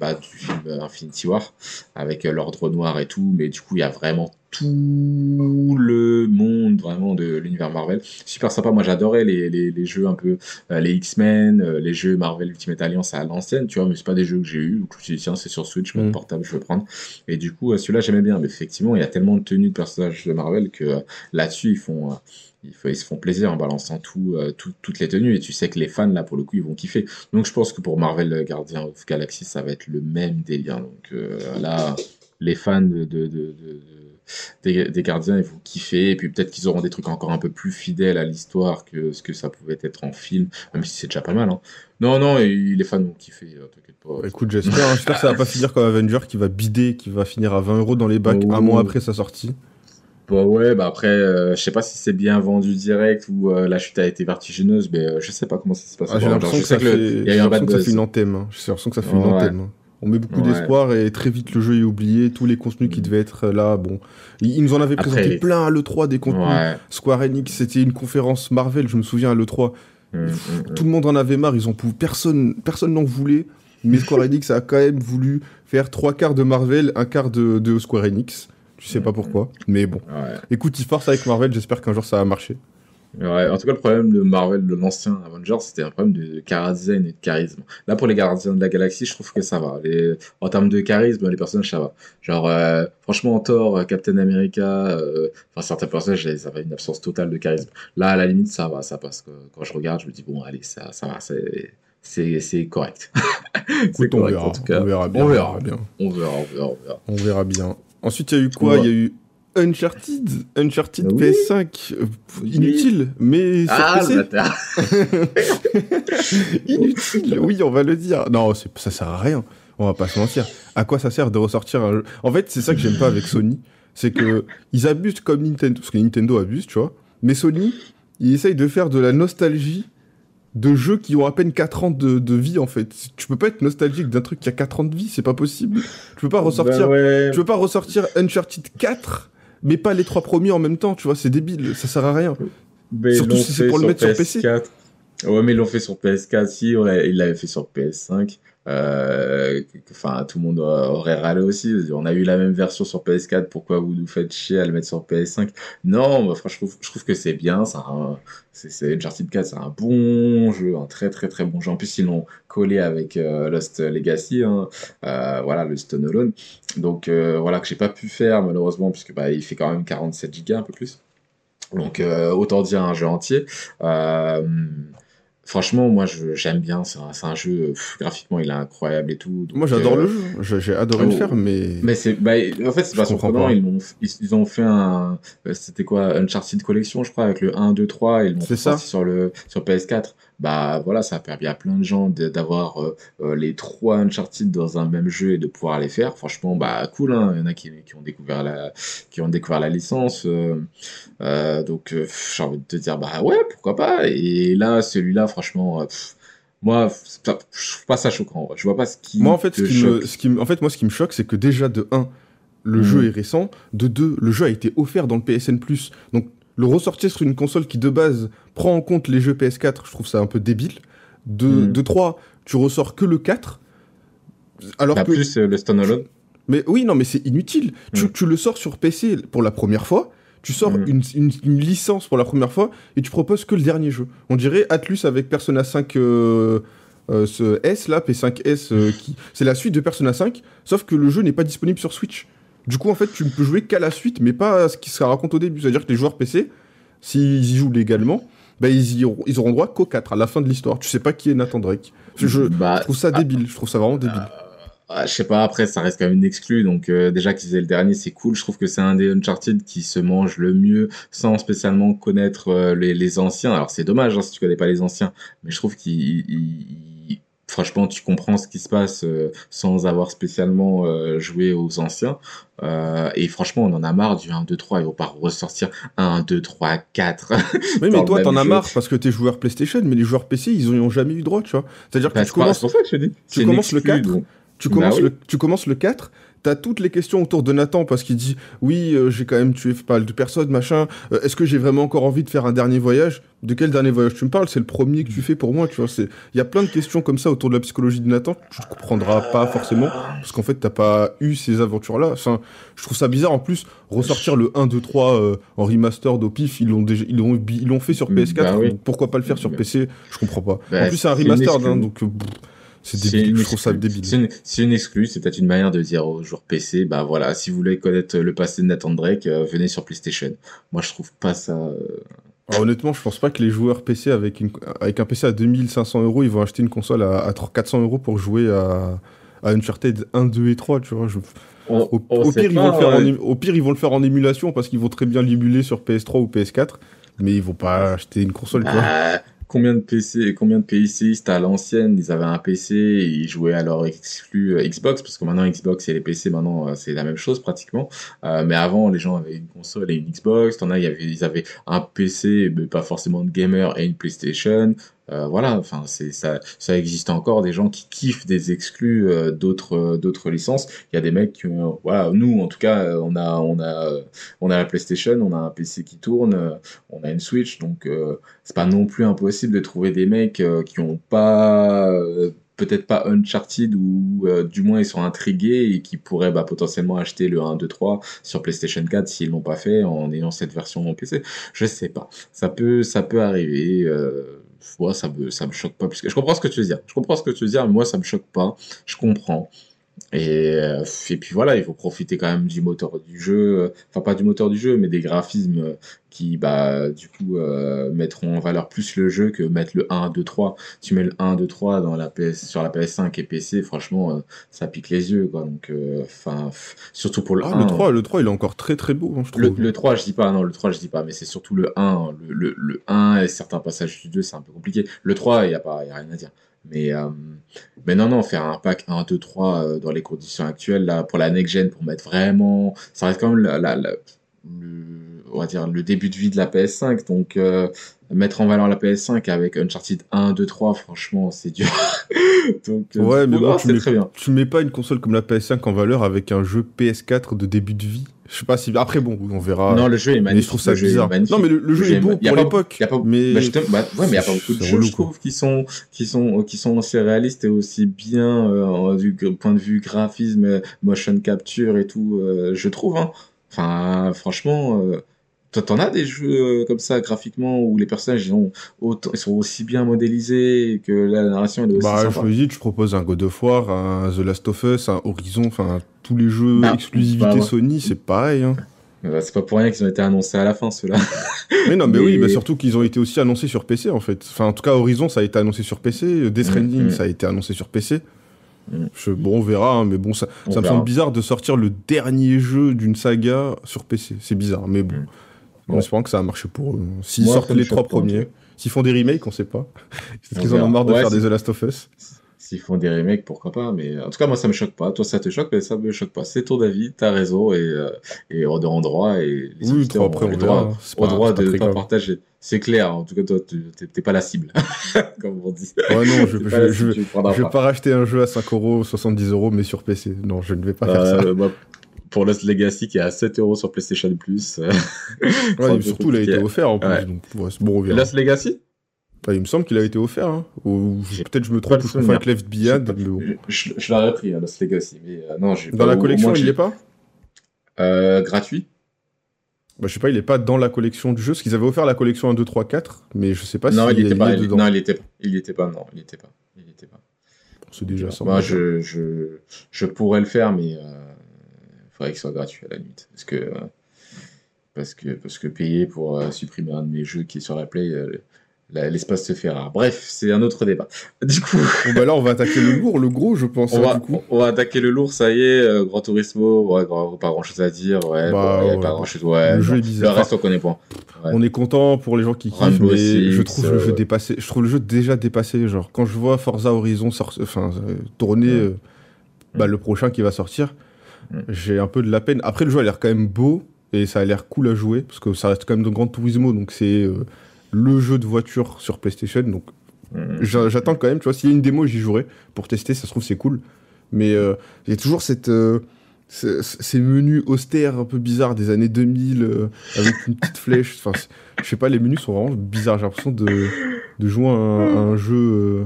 bah, du film Infinity War avec l'ordre noir et tout, mais du coup il y a vraiment tout le monde vraiment de l'univers Marvel. Super sympa. Moi, j'adorais les, les, les jeux un peu, euh, les X-Men, euh, les jeux Marvel Ultimate Alliance à l'ancienne, tu vois, mais c'est pas des jeux que j'ai eu. Donc, je me suis dit, tiens, c'est sur Switch, mon Mm. portable, je veux prendre. Et du coup, euh, celui-là, j'aimais bien. Mais effectivement, il y a tellement de tenues de personnages de Marvel que euh, là-dessus, ils font. ils, se font plaisir en balançant tout, euh, tout- toutes les tenues et tu sais que les fans là pour le coup ils vont kiffer donc je pense que pour Marvel Guardian of Galaxy ça va être le même délire donc euh, là les fans de, de- de- de- de- des, des gardiens ils vont kiffer et puis peut-être qu'ils auront des trucs encore un peu plus fidèles à l'histoire que ce que ça pouvait être en film même si c'est déjà pas mal hein. non non et les fans vont kiffer euh, t'inquiète pas Écoute, j'espère, hein, j'espère que ça va pas finir comme Avenger qui va bider, qui va finir à 20 euros dans les bacs un Oh. mois après sa sortie. Bah ouais, bah après, euh, je sais pas si c'est bien vendu direct ou euh, la chute a été vertigineuse, mais euh, je sais pas comment ça se passe. Ah, j'ai l'impression que ça le- y a j'ai eu un bad l'impression que ça fait une hein. J'ai l'impression que ça fait une Ouais. hein. On met beaucoup Ouais. d'espoir et très vite le jeu est oublié. Tous les contenus qui Mm. devaient être là, bon. Ils nous en avaient Après, présenté plein à l'E3 des contenus. Ouais. Square Enix, c'était une conférence Marvel, je me souviens à l'E3. Mm, mm. Tout le monde en avait marre, ils ont personne personne n'en voulait. Mais [laughs] Square Enix a quand même voulu faire trois quarts de Marvel, un quart de, de Square Enix. Je sais pas pourquoi, mais bon. Ouais. Écoute, ils forcent avec Marvel, j'espère qu'un jour ça va marcher. Ouais, en tout cas, le problème de Marvel, de l'ancien Avengers, c'était un problème de chara-design et de charisme. Là, pour les Gardiens de la Galaxie, je trouve que ça va. Les... En termes de charisme, les personnages, ça va. Genre, euh, franchement, Thor, euh, Captain America, euh, enfin, certains personnages, ils avaient une absence totale de charisme. Là, à la limite, ça va, ça passe. Quand je regarde, je me dis, bon, allez, ça, ça va, c'est, c'est, correct. [laughs] c'est correct, verra, en tout cas. on verra bien. On verra. bien. On verra, on verra, on verra. On verra bien. Ensuite, il y a eu quoi? Il y a eu Uncharted, Uncharted Oui. PS5, euh, pff, Oui. inutile, mais sur Ah, PC. [laughs] inutile, oui, on va le dire. Non, ça sert à rien. On va pas se mentir. À quoi ça sert de ressortir un jeu? En fait, c'est ça que j'aime pas avec Sony, c'est que ils abusent comme Nintendo, parce que Nintendo abuse, tu vois. Mais Sony, ils essayent de faire de la nostalgie de jeux qui ont à peine 4 ans de, de vie en fait. Tu peux pas être nostalgique d'un truc qui a 4 ans de vie, c'est pas possible. Tu peux pas ressortir Bah ouais. Tu veux pas ressortir Uncharted 4, mais pas les trois premiers en même temps, tu vois, c'est débile, ça sert à rien. Mais Surtout si c'est pour le mettre sur PC. PS4. Ouais, mais ils l'ont fait sur PS4, si, ouais, ils l'avaient fait sur PS5. Euh, Enfin, tout le monde aurait râlé aussi. On a eu la même version sur PS4, pourquoi vous nous faites chier à le mettre sur PS5 Non, moi, franchement, je trouve, que c'est bien. C'est un- c'est- c'est Uncharted 4, c'est un bon jeu, un très très très bon jeu. En plus, ils l'ont collé avec euh, Lost Legacy, hein. Euh, voilà, le Stone Alone. Donc voilà, que j'ai pas pu faire malheureusement, puisque bah, il fait quand même 47 Go, un peu plus. Donc autant dire un jeu entier. Franchement, moi je- j'aime bien. C'est un, c'est un jeu pff, graphiquement, il est incroyable et tout. Donc, Moi j'adore euh, le jeu, j'ai j'ai adoré le oh. faire, mais... Mais c'est, bah, en fait, c'est pas surprenant. Ils, l'ont- ils, ils ont fait un, euh, c'était quoi, Uncharted Collection, je crois, avec le 1, 2, 3, et ils l'ont C'est ça. sorti sur le, sur PS4. Bah, voilà, ça a permis à plein de gens d'avoir euh, euh, les trois Uncharted dans un même jeu et de pouvoir les faire. Franchement, bah, cool, hein. Il y en a qui, qui ont découvert la, qui ont découvert la licence. euh, donc, j'ai envie de te dire, bah, ouais, pourquoi pas. Et là, celui-là, franchement, pff, moi, pas- je trouve pas ça choquant. Je vois pas ce qui Moi en fait, ce qui me, ce qui en fait, moi ce qui me choque, c'est que déjà de 1, le Mhm. jeu est récent, de 2, le jeu a été offert dans le PSN+, donc le ressortir sur une console qui de base prend en compte les jeux PS4, je trouve ça un peu débile. De, Mhm. de 3, tu ressors que le 4, alors Bah, que... plus euh, le standalone. Mais oui, non, mais c'est inutile. Tu, Mm. tu le sors sur PC pour la première fois, tu sors Mm. une, une- une licence pour la première fois, et tu proposes que le dernier jeu. On dirait Atlus avec Persona 5 euh, euh, ce S, là, P5S, euh, qui... c'est la suite de Persona 5, sauf que le jeu n'est pas disponible sur Switch. Du coup, en fait, tu ne peux jouer qu'à la suite, mais pas à ce qui se raconte au début. C'est-à-dire que les joueurs PC, s'ils y jouent légalement, bah, ils, y auront, ils auront droit qu'au 4, à la fin de l'histoire. Tu sais pas qui est Nathan Drake. Je, je Bah, trouve ça débile, je trouve ça vraiment débile. Ah, je sais pas, après, ça reste quand même une exclue. Donc, euh, déjà qu'ils aient le dernier, c'est cool. Je trouve que c'est un des Uncharted qui se mange le mieux sans spécialement connaître euh, les, les anciens. Alors, c'est dommage hein, si tu connais pas les anciens, mais je trouve qu'il. Franchement, tu comprends ce qui se passe euh, sans avoir spécialement euh, joué aux anciens. Euh, et franchement, on en a marre du 1, 2, 3. Ils vont pas ressortir 1, 2, 3, 4. Oui, [laughs] mais toi, t'en as marre parce que t'es joueur PlayStation, mais les joueurs PC, ils n'y ont jamais eu droit, tu vois. C'est-à-dire que Bah, tu commences, c'est pour ça que je dis. tu commences le exclue, 4, donc- tu Bah commences, oui. le, tu commences le 4, t'as toutes les questions autour de Nathan parce qu'il dit oui, euh, j'ai quand même tué pas mal de personnes, machin. Euh, Est-ce que j'ai vraiment encore envie de faire un dernier voyage? De quel dernier voyage tu me parles? C'est le premier que tu fais pour moi, tu vois. c'est- Il y a plein de questions comme ça autour de la psychologie de Nathan. Tu ne comprendras pas forcément parce qu'en fait, t'as pas eu ces aventures-là. Enfin, je trouve ça bizarre en plus ressortir le 1, 2, 3 euh, en remaster au pif. Ils l'ont déjà, ils l'ont, ils l'ont fait sur Mm, PS4. bah oui. pourquoi pas le faire sur Bah. PC Je comprends pas. Bah, en plus, c'est un c'est une remaster, exclu. hein, donc euh, pff, c'est débile. une Je trouve ça exclue. débile. C'est une, une exclue, c'est peut-être une manière de dire aux joueurs PC, bah voilà, si vous voulez connaître le passé de Nathan Drake, euh, venez sur PlayStation. Moi, je trouve pas ça. euh, Alors, honnêtement, je pense pas que les joueurs PC avec, une, avec un PC à 2500 euros, ils vont acheter une console à, à 300 400 euros pour jouer à, à Uncharted 1, 2 et 3, tu vois. je- on- Au, on au sait pire, ils vont le faire en, ouais. é- au pire, ils vont le faire en émulation parce qu'ils vont très bien l'émuler sur PS3 ou PS4, mais ils vont pas acheter une console, tu vois. Combien de PC, combien de PCistes à l'ancienne, ils avaient un PC et ils jouaient leur exclu euh, Xbox, parce que maintenant Xbox et les PC, maintenant euh, c'est la même chose pratiquement. Euh, mais avant, les gens avaient une console et une Xbox, t'en as, ils avaient un PC, mais pas forcément de gamer et une PlayStation. Euh, voilà, enfin c'est ça, ça existe encore des gens qui kiffent des exclus euh, d'autres euh, d'autres licences. Il y a des mecs qui, voilà, nous en tout cas, euh, on a on a euh, on a la PlayStation, on a un PC qui tourne, on a une Switch, donc c'est pas non plus impossible de trouver des mecs qui ont pas peut-être pas Uncharted ou euh, du moins ils sont intrigués et qui pourraient bah, potentiellement acheter le 1 2 3 sur PlayStation 4 s'ils l'ont pas fait en ayant cette version en PC. Je sais pas. Ça peut ça peut arriver euh, moi ça me ça me choque pas plus que je comprends ce que tu veux dire. Je comprends ce que tu veux dire mais moi ça me choque pas. Je comprends. Et, euh, et puis voilà, il faut profiter quand même du moteur du jeu, euh, enfin pas du moteur du jeu, mais des graphismes euh, qui, bah, du coup, euh, mettront en valeur plus le jeu que mettre le 1, 2, 3. Tu mets le 1, 2, 3 dans la PS, sur la PS5 et PC, franchement, euh, ça pique les yeux, quoi. Donc, enfin, surtout pour le Ah, 1. le 3, le 3, il est encore très très beau, hein, je trouve. le 3, je dis pas, non, le 3, je dis pas, mais c'est surtout le 1. Le, le, le 1 et certains passages du 2, c'est un peu compliqué. Le 3, il n'y a, pas- y a rien à dire. Mais, euh, mais non, non, faire un pack 1, 2, 3 euh, dans les conditions actuelles, là, pour la next-gen, pour mettre vraiment. Ça reste quand même la, la- la- le, on va dire, le début de vie de la PS5. Donc, euh, mettre en valeur la PS5 avec Uncharted 1, 2, 3, franchement, c'est dur. [laughs] donc, euh, Ouais, mais non, bon, tu mets, très bien. tu mets pas une console comme la PS5 en valeur avec un jeu PS4 de début de vie. Je sais pas si. Après, bon, on verra. Non, le jeu est mais magnifique. je trouve ça bizarre. Non, mais le, le jeu est est beau y pour l'époque. Y pas, mais bah, bah, ouais, mais il n'y a pas beaucoup de jeux, relou, je trouve, qui sont, qui sont, qui sont aussi réalistes et aussi bien, euh, du point de vue graphisme, motion capture et tout, euh, je trouve, hein. Enfin, franchement, euh, t'en as des jeux euh, comme ça, graphiquement, où les personnages, ils, ont autant, ils sont aussi bien modélisés que la narration, elle est aussi Bah, je me dis, tu proposes un God of War, un The Last of Us, un Horizon, enfin, tous les jeux Bah, exclusivité bah. Sony, c'est pareil. Hein. Euh, C'est pas pour rien qu'ils ont été annoncés à la fin, ceux-là. [laughs] Mais non, mais, Mais- oui, bah, surtout qu'ils ont été aussi annoncés sur PC, en fait. Enfin, en tout cas, Horizon, ça a été annoncé sur PC. Death Mm, Stranding, mm. ça a été annoncé sur PC. Mm. Je- bon, on verra, hein, mais bon, ça, On ça me semble bizarre de sortir le dernier jeu d'une saga sur PC. C'est bizarre, mais bon. Mm. En espérant que ça a marché pour eux. S'ils sortent les trois premiers, s'ils font des remakes, on sait pas. [laughs] Est-ce On qu'ils en ont marre de Ouais, faire des The Last of Us S'ils font des remakes, pourquoi pas, mais en tout cas, moi, ça me choque pas. Toi, ça te choque, mais ça me choque pas. C'est ton avis, t'as raison, et, euh, et on est en droit, et les Oui, après, ont on le droit, pas- droit pas de pas partager. C'est clair, en tout cas, toi, tu- t'es pas la cible, [laughs] comme on dit. Ouais, non, je, prendras vais pas. pas racheter un jeu à 5 euros, 70 euros, mais sur PC. Non, je ne vais pas faire ça. Euh, moi, pour Lost Legacy, qui est à 7 euros sur PlayStation Plus. euh, [laughs] Ouais, surtout, il a été offert en plus. Ouais. Donc, ouais, bon. Lost Legacy? Il me semble qu'il a été offert. Hein. Ou peut-être je me trompe, je confonds avec Left Behind. mais. Je, je l'aurais pris, hein, Lost Legacy, mais euh, non, j'ai Dans la collection, moins, il j'ai- y est pas? Euh, gratuit bah, Je sais pas, il est pas dans la collection du jeu. Parce qu'ils avaient offert la collection 1, 2, 3, 4. Mais je sais pas Non, s'il il était est pas. il- dedans. Non, il était. Il était pas. Non, il était pas. Il était pas. C'est déjà ça. Moi, je, je, je pourrais le faire, mais il faudrait qu'il soit gratuit à la limite. Parce que, euh, parce que, parce que payer pour euh, supprimer un de mes jeux qui est sur la Play, euh, l'espace se fait rare. Bref, c'est un autre débat. [laughs] Du coup, Bon, bah là, on va attaquer le lourd, le gros, je pense. on hein, va, du coup. on va attaquer le lourd, ça y est. euh, Grand Turismo, ouais, grand- pas grand chose à dire. Ouais, Bah, bon, y a ouais. pas grand chose. Ouais, Le jeu est bizarre. Le reste, on connaît pas. Ouais. On est content pour les gens qui kiffent, Rainbow mais Six, je trouve le jeu dépassé. Je trouve le jeu déjà dépassé. Genre, quand je vois Forza Horizon sort- enfin, euh, tourner bah, le prochain qui va sortir. J'ai un peu de la peine. Après, le jeu a l'air quand même beau et ça a l'air cool à jouer parce que ça reste quand même de Grand Turismo, donc c'est euh, le jeu de voiture sur PlayStation. Donc, j'a- j'attends quand même. Tu vois, s'il y a une démo, j'y jouerai pour tester. Ça se trouve, c'est cool. Mais euh, il y a toujours cette. euh, ces menus austères un peu bizarres des années 2000 euh, avec une petite flèche. Enfin, je sais pas, les menus sont vraiment bizarres. J'ai l'impression de, de jouer à un, à un jeu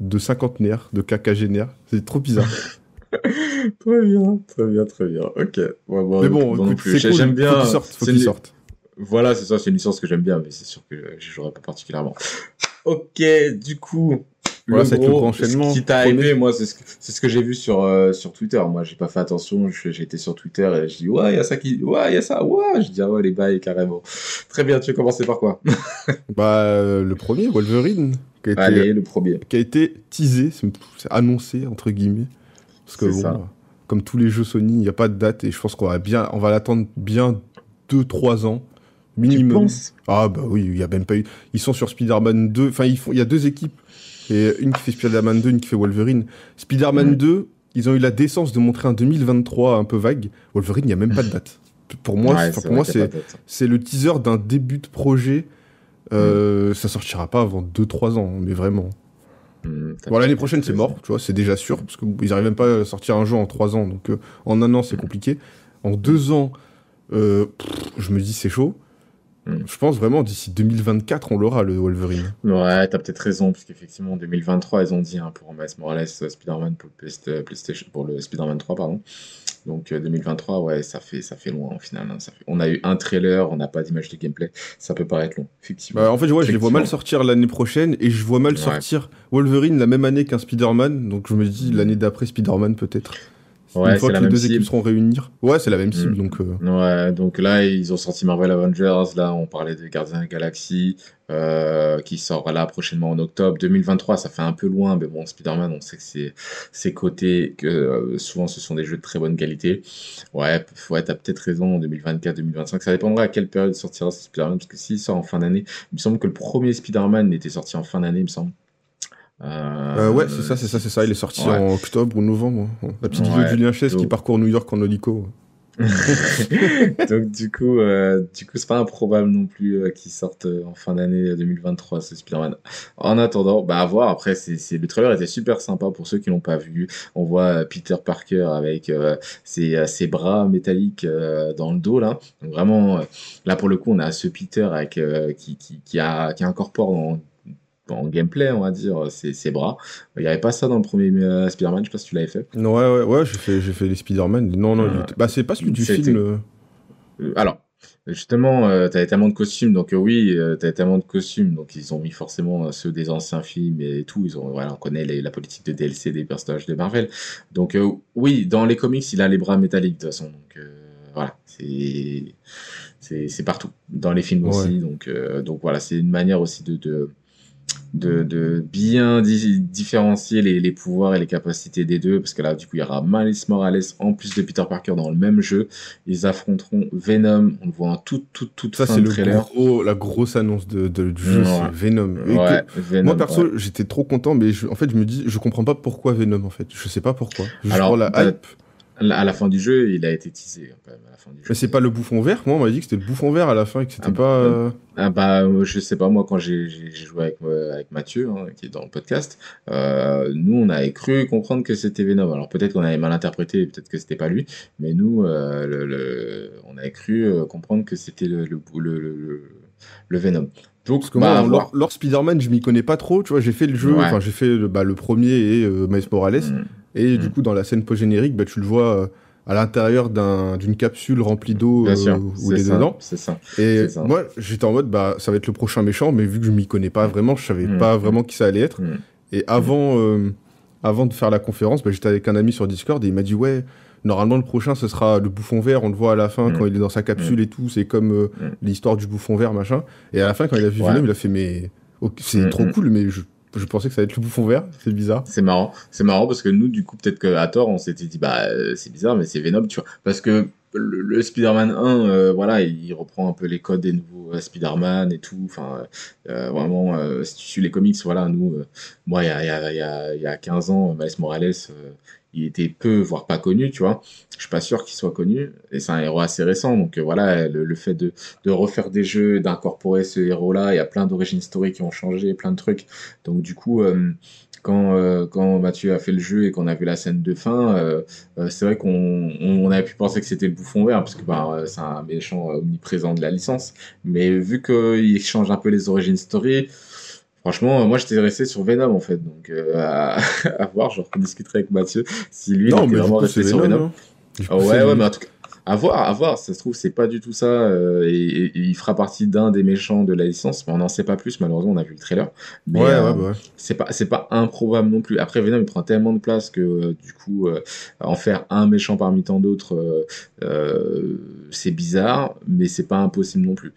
de cinquantenaire, de quinquagénaire. C'est trop bizarre. [laughs] Très bien, très bien, très bien. Ok. Ouais, bon, Mais bon, moi non écoute, plus. c'est J'ai- cool. J'aime bien. Faut une- sortent. Voilà, c'est ça, c'est une licence que j'aime bien, mais c'est sûr que je jouerai pas particulièrement. Ok, du coup, Voilà, le le gros, enchaînement. ce qui t'a hypé, moi, c'est ce que, c'est ce que j'ai vu sur, euh, sur Twitter. Moi, j'ai pas fait attention, été sur Twitter et je dis, ouais, il y a ça qui, ouais, il y a ça, ouais, je dis, ah ouais, les bails, carrément. Très bien, tu veux commencer par quoi? [laughs] Bah, euh, le premier, Wolverine, qui a été, Allez, le premier. qui a été teasé, annoncé, entre guillemets. Parce que bon, comme tous les jeux Sony, il n'y a pas de date et je pense qu'on va bien, on va l'attendre bien 2-3 ans minimum. Ah bah oui, il y a même pas eu. Ils sont sur Spider-Man 2. Enfin. Il y a deux équipes. Et une qui fait Spider-Man 2, une qui fait Wolverine. Spider-Man Mhm. 2, ils ont eu la décence de montrer un 2023 un peu vague. Wolverine, il n'y a même pas de date. Pour moi, Ouais, pour moi, c'est c'est le teaser d'un début de projet. Euh, Ça sortira pas avant 2-3 ans, mais vraiment. T'as Bon, l'année prochaine, c'est mort, tu vois, c'est déjà sûr, parce qu'ils n'arrivent même pas à sortir un jeu en 3 ans, donc euh, en un an, c'est compliqué. En 2 ans, euh, pff, je me dis, c'est chaud. Mm. Je pense vraiment, d'ici 2024, on l'aura, le Wolverine. Ouais, t'as peut-être raison, parce qu'effectivement, en 2023, ils ont dit hein, pour Miles Morales, Spider-Man pour le euh, PlayStation, pour le Spider-Man 3, pardon. Donc euh, 2023, ouais, ça fait, ça fait loin au final. hein, ça fait... On a eu un trailer, on n'a pas d'image de gameplay, ça peut paraître long, effectivement. Bah, en fait, ouais, je les vois mal sortir l'année prochaine, et je vois mal Ouais. sortir Wolverine la même année qu'un Spider-Man, donc je me dis l'année d'après Spider-Man peut-être. Ouais, Une fois la que les même deux cible. équipes seront réunies. Ouais, c'est la même cible, Mm. donc... euh, Ouais, donc là, ils ont sorti Marvel Avengers, là, on parlait de Gardiens de la Galaxie, euh, qui sort là prochainement en octobre. 2023, ça fait un peu loin, mais bon, Spider-Man, on sait que c'est coté, que euh, souvent ce sont des jeux de très bonne qualité. Ouais, ouais, t'as peut-être raison, en 2024, 2025, ça dépendra à quelle période sortira Spider-Man, parce que s'il sort en fin d'année, il me semble que le premier Spider-Man était sorti en fin d'année, il me semble. Euh, euh, ouais, c'est ça, c'est ça, c'est ça. Il est sorti ouais. en octobre ou novembre. La petite vidéo de Julien Chess qui parcourt New York en hélico. [laughs] Donc du coup, euh, du coup, c'est pas improbable non plus euh, qu'il sorte euh, en fin d'année 2023 ce Spider-Man. En attendant, bah à voir. Après, c'est, le trailer était super sympa pour ceux qui l'ont pas vu. On voit Peter Parker avec ses, ses bras métalliques dans le dos là. Donc vraiment, là pour le coup, on a ce Peter avec qui, qui, qui a qui incorpore dans en gameplay, on va dire, ses, ses bras. Il n'y avait pas ça dans le premier euh, Spider-Man, je sais pas si tu l'avais fait. Non, ouais, ouais, ouais, j'ai fait, j'ai fait les Spider-Man. Non, non, était- bah, c'est pas celui du film. euh. Euh, alors, justement, euh, t'avais tellement de costumes, donc euh, oui, euh, t'avais tellement de costumes, donc ils ont mis forcément euh, ceux des anciens films et tout. Ils ont, voilà, on connaît les- la politique de DLC des personnages de Marvel. Donc euh, oui, dans les comics, il a les bras métalliques de toute façon. Donc euh, voilà, c'est c'est partout. Dans les films Ouais. aussi. Donc euh, donc voilà, c'est une manière aussi de de de, de bien di- différencier les, les pouvoirs et les capacités des deux, parce que là, du coup, il y aura Miles Morales en plus de Peter Parker dans le même jeu. Ils affronteront Venom, on le voit en toute, toute, toute Ça, c'est gros, la grosse annonce de, de- du jeu, Ouais. c'est Venom. Et Ouais, que- Venom. moi, perso, ouais. j'étais trop content, mais je- en fait, je me dis, je comprends pas pourquoi Venom, en fait. Je sais pas pourquoi. Juste Alors, la bah, hype. À la fin du jeu, il a été teasé, quand même, à la fin du jeu. Mais c'est pas le bouffon vert. Moi, on m'a dit que c'était le bouffon vert à la fin et que c'était Ah, pas. euh, Ah bah, je sais pas, moi, quand j'ai joué avec, euh, avec Mathieu, hein, qui est dans le podcast, euh, nous, on avait cru comprendre que c'était Venom. Alors, peut-être qu'on avait mal interprété, peut-être que c'était pas lui, mais nous, euh, le, le- on avait cru comprendre que c'était le, Venom. Donc, Parce que bah, moi, lore, lore Spider-Man, je m'y connais pas trop. Tu vois, j'ai fait le jeu. Ouais. Enfin, j'ai fait le, bah, le premier et euh, Miles Morales. Mm. Et du Mm. coup, dans la scène post-générique, bah, tu le vois euh, à l'intérieur d'un- d'une capsule remplie d'eau euh, où c'est il est ça, dedans. c'est ça. Et ça. moi, j'étais en mode, bah, ça va être le prochain méchant, mais vu que je m'y connais pas vraiment, je savais Mm. pas vraiment qui ça allait être. Mm. Et avant, euh, avant de faire la conférence, bah, j'étais avec un ami sur Discord et il m'a dit, ouais, normalement, le prochain, ce sera le bouffon vert. On le voit à la fin quand il est dans sa capsule et tout. C'est comme euh, l'histoire du bouffon vert, machin. Et à la fin, quand il a vu Ouais. Venom, il a fait, mais c'est trop cool, mais je, je pensais que ça allait être le bouffon vert. C'est bizarre. C'est marrant, c'est marrant parce que nous, du coup, peut-être qu'à tort, on s'était dit, bah, euh, c'est bizarre, mais c'est Venom, tu vois. Parce que le, Spider-Man 1, euh, voilà, il reprend un peu les codes des nouveaux euh, Spider-Man et tout. Enfin, vraiment, si tu suis les comics, voilà, nous, moi, il y a, y, a, y, a, il y a 15 ans, Miles Morales, il était peu, voire pas connu, tu vois. Je suis pas sûr qu'il soit connu. Et c'est un héros assez récent. Donc euh, voilà, le, le fait de, de refaire des jeux, d'incorporer ce héros-là, il y a plein d'origines historiques qui ont changé, plein de trucs. Donc du coup, euh, quand, euh, quand Mathieu a fait le jeu et qu'on a vu la scène de fin, euh, euh, c'est vrai qu'on on avait pu penser que c'était le bouffon vert, parce que bah, c'est un méchant omniprésent de la licence. Mais vu qu'il change un peu les origines story, franchement, moi j'étais resté sur Venom en fait. Donc euh, à, [laughs] à voir, je rediscuterai avec Mathieu si lui il Non, était vraiment resté sur Venom. Venom. hein. Ah ouais, ouais, lui. mais en tout cas, à voir, à voir. Ça se trouve, c'est pas du tout ça. euh, et, et- et il fera partie d'un des méchants de la licence, mais on n'en sait pas plus. Malheureusement, on a vu le trailer. Mais Ouais, euh, ouais, bah ouais. c'est pas, pas improbable non plus. Après, Venom, il prend tellement de place que euh, du coup, en faire un méchant parmi tant d'autres, c'est bizarre, mais c'est pas impossible non plus.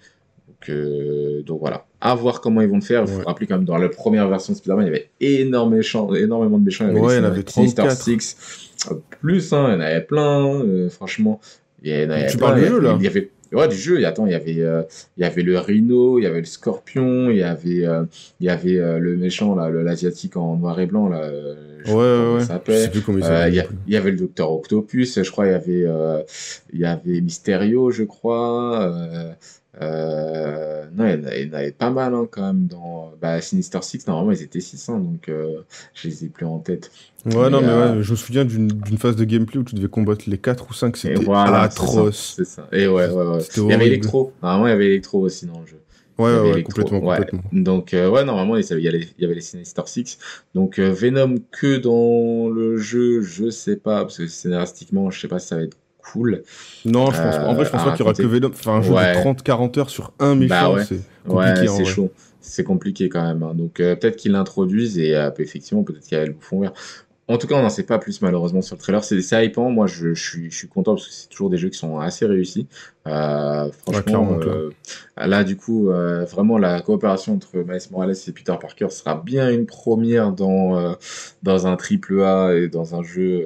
Donc, euh, donc voilà, à voir comment ils vont le faire. Il faut Ouais. rappeler quand même dans la première version de Spider-Man, il y avait énormément, de méchants. Il y avait, Ouais, il y avait Sinister 34. Six, euh, plus, hein, il y en avait plein, euh, franchement. Il y en avait Tu plein, parles du jeu, là Il y avait, ouais, du jeu. Et attends, il y avait, euh, il y avait le Rhino, il y avait le Scorpion, il y avait, euh, il y avait euh, le méchant là, l'asiatique en noir et blanc là. euh, je Ouais, ouais, ouais. Je s'appelle. sais plus comment il Euh. Il y, a- il y avait le docteur Octopus, je crois, il y avait, euh, il y avait Mysterio, je crois. Euh, non, il y en avait, il y en avait pas mal hein, quand même dans bah, Sinister Six. Normalement, ils étaient 6, hein, donc euh, je les ai plus en tête. Ouais, non, Mais, euh, ouais, je me souviens d'une phase de gameplay où tu devais combattre les 4 ou 5, Et c'était voilà, atroce. C'est ça. Et ouais, ouais, ouais. Il y avait. Electro. Normalement, il y avait Electro aussi dans le jeu. Ouais, ouais, complètement, ouais. complètement. Donc, euh, ouais, normalement, il y avait les, il y avait les Sinister Six. Donc, euh, Venom que dans le jeu, je sais pas, parce que scénaristiquement, je sais pas si ça va être cool. Non, je pense pas. En vrai, je pense Euh, pas qu'il y aura que Venom. Enfin, un jeu Ouais. de 30-40 heures sur un méchant, ouais. c'est Ouais, compliqué c'est vrai. chaud. C'est compliqué quand même. hein. Donc, euh, peut-être qu'ils l'introduisent et euh, effectivement, peut-être qu'il y a le bouffon vert. En tout cas, on n'en sait pas plus malheureusement sur le trailer. C'est hypant. Moi, je, je suis, je suis content parce que c'est toujours des jeux qui sont assez réussis. Euh, franchement, euh, là, du coup, euh, vraiment, la coopération entre Miles Morales et Peter Parker sera bien une première dans, dans un triple A et dans un jeu.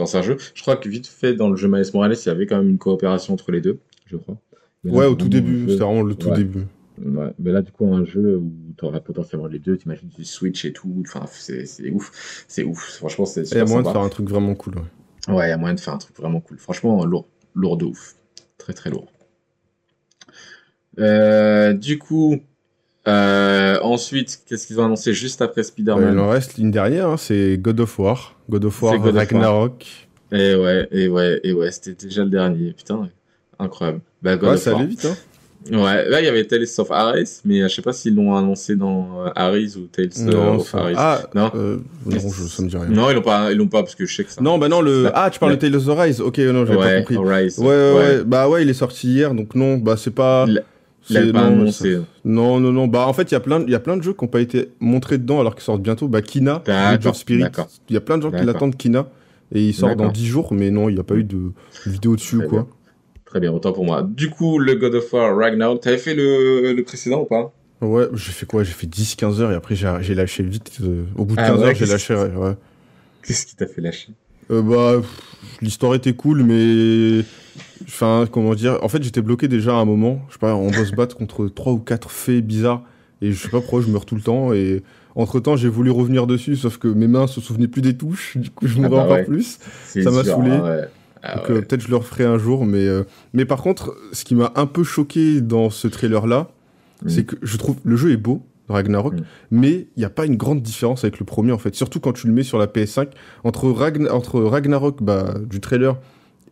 Dans un jeu. Je crois que vite fait, dans le jeu Miles Morales, il y avait quand même une coopération entre les deux, je crois. Là, Ouais, au tout début, c'était vraiment le tout Ouais. début. Ouais, mais là, du coup, un jeu où tu auras potentiellement les deux, t'imagines du Switch et tout, enfin, c'est ouf, c'est ouf, franchement, c'est Et il y super a moyen de faire un truc vraiment cool. ouais. Ouais, il y a moyen de faire un truc vraiment cool, franchement, lourd, lourd de ouf, très très lourd. Euh, du coup, euh, ensuite, qu'est-ce qu'ils ont annoncé juste après Euh, il Spider-Man en reste ligne derrière, hein, c'est God of War. God of War God of War. Ragnarok. Et ouais, et ouais, et ouais, c'était déjà le dernier, putain, incroyable. Bah, God Ouais, of ça War. allait vite, hein. Ouais, là, il y avait Tales of Ares, mais euh, je sais pas s'ils l'ont annoncé dans euh, Ares ou Tales euh, Non, of. Ares. Ah, Non? euh, non, je, ça me dit rien. Non, ils l'ont pas, ils l'ont pas parce que je sais que ça. Non, bah non, le. Là- Ah, tu parles là- de Tales of Rise Ok, non, j'avais ouais, pas compris. Arise. Ouais, ouais, ouais, Bah ouais, il est sorti hier, donc non, bah c'est pas. C'est- pas non, annoncé. Non, non, non. Bah en fait, il y a plein, il y a plein de jeux qui n'ont pas été montrés dedans alors qu'ils sortent bientôt. Bah Kina, Age Spirit. Il y a plein de gens qui l'attendent Kina et il sort dans D'accord. 10 jours, mais non, il n'y a pas eu de vidéo dessus Très ou quoi. bien. Très bien, autant pour moi. Du coup, le God of War Ragnarok, t'avais fait le, le précédent ou pas? Ouais, j'ai fait quoi? J'ai fait 10-15 heures et après j'ai lâché vite. euh, au bout de Ah 15 ouais, heures, j'ai lâché. Ouais. Qu'est-ce qui t'a fait lâcher? Euh, bah, l'histoire était cool, mais. Enfin, comment dire En fait, j'étais bloqué déjà à un moment. Je sais pas, on doit se battre contre 3 ou 4 faits bizarres. Et je sais pas pourquoi je meurs tout le temps. Et entre temps, j'ai voulu revenir dessus, sauf que mes mains se souvenaient plus des touches. Du coup, je Ah mourais bah encore ouais. plus. C'est Ça m'a saoulé. hein, ouais. Ah Donc ouais. euh, peut-être je le referai un jour. Mais, euh, mais par contre, ce qui m'a un peu choqué dans ce trailer-là, Mm. c'est que je trouve le jeu est beau. Ragnarok, Mm. mais il n'y a pas une grande différence avec le premier en fait, surtout quand tu le mets sur la PS5 entre, Ragn- entre Ragnarok bah, du trailer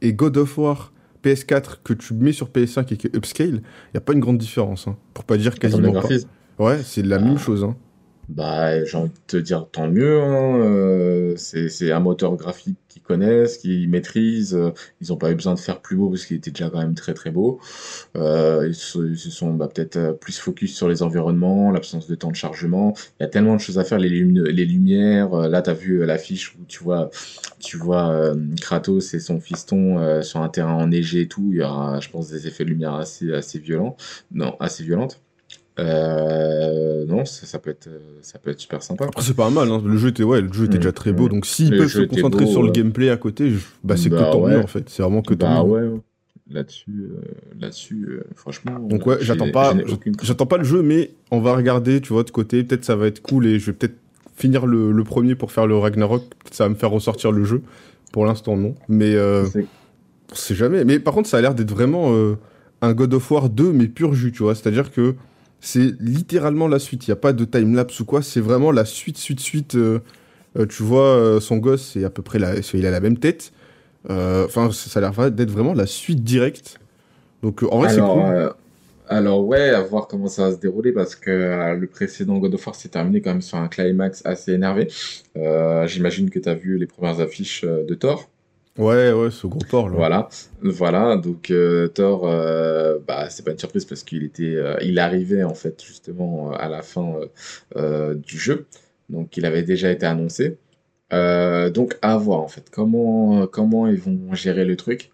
et God of War PS4 que tu mets sur PS5 et qui est upscale, il n'y a pas une grande différence, hein, pour pas dire de quasiment pas. Ouais, c'est la Ah. même chose. Hein. Bah, j'ai envie de te dire tant mieux. Hein. euh, c'est un moteur graphique qu'ils connaissent, qu'ils maîtrisent. euh, Ils n'ont pas eu besoin de faire plus beau parce qu'il était déjà quand même très très beau. Euh, ils, se, sont bah, peut-être plus focus sur les environnements, l'absence de temps de chargement. Il y a tellement de choses à faire, les, lumi- les lumières. là, tu as vu l'affiche où tu vois, tu vois Kratos et son fiston sur un terrain enneigé et tout. Il y aura, je pense, des effets de lumière assez, assez violents. Non, assez violentes. Euh, non, ça, ça peut être, euh, ça peut être super sympa. Après, c'est pas mal, hein. le jeu était, ouais, le jeu était Mm, déjà très beau, mm. donc s'ils peuvent se concentrer beau, sur le gameplay à côté, je- bah, c'est Bah que tant ouais. mieux en fait, c'est vraiment que tant Bah mieux. ouais, ouais. là-dessus, euh, là-dessus, euh, franchement. Donc ouais, j'attends pas, j'attends pas le jeu, mais on va regarder, tu vois, de côté, peut-être ça va être cool et je vais peut-être finir le, le premier pour faire le Ragnarok. Peut-être ça va me faire ressortir le jeu. Pour l'instant, non. Mais on sait jamais. Mais par contre, ça a l'air d'être vraiment un God of War 2, mais pur jus, tu vois. C'est-à-dire que c'est littéralement la suite. Il n'y a pas de timelapse ou quoi. C'est vraiment la suite, suite, suite. euh, euh, tu vois, euh, son gosse, c'est à peu près la... il a la même tête. Enfin, ça a l'air d'être vraiment la suite directe. Donc, en vrai, c'est cool. alors ouais, à voir comment ça va se dérouler parce que euh, le précédent God of War s'est terminé quand même sur un climax assez énervé. Euh, J'imagine que tu as vu les premières affiches euh, de Thor. Ouais, ouais, ce gros porc, là. Voilà, voilà. Donc euh, Thor, euh, bah c'est pas une surprise parce qu'il était, euh, il arrivait en fait justement euh, à la fin du jeu. Donc il avait déjà été annoncé. Donc à voir en fait comment comment ils vont gérer le truc.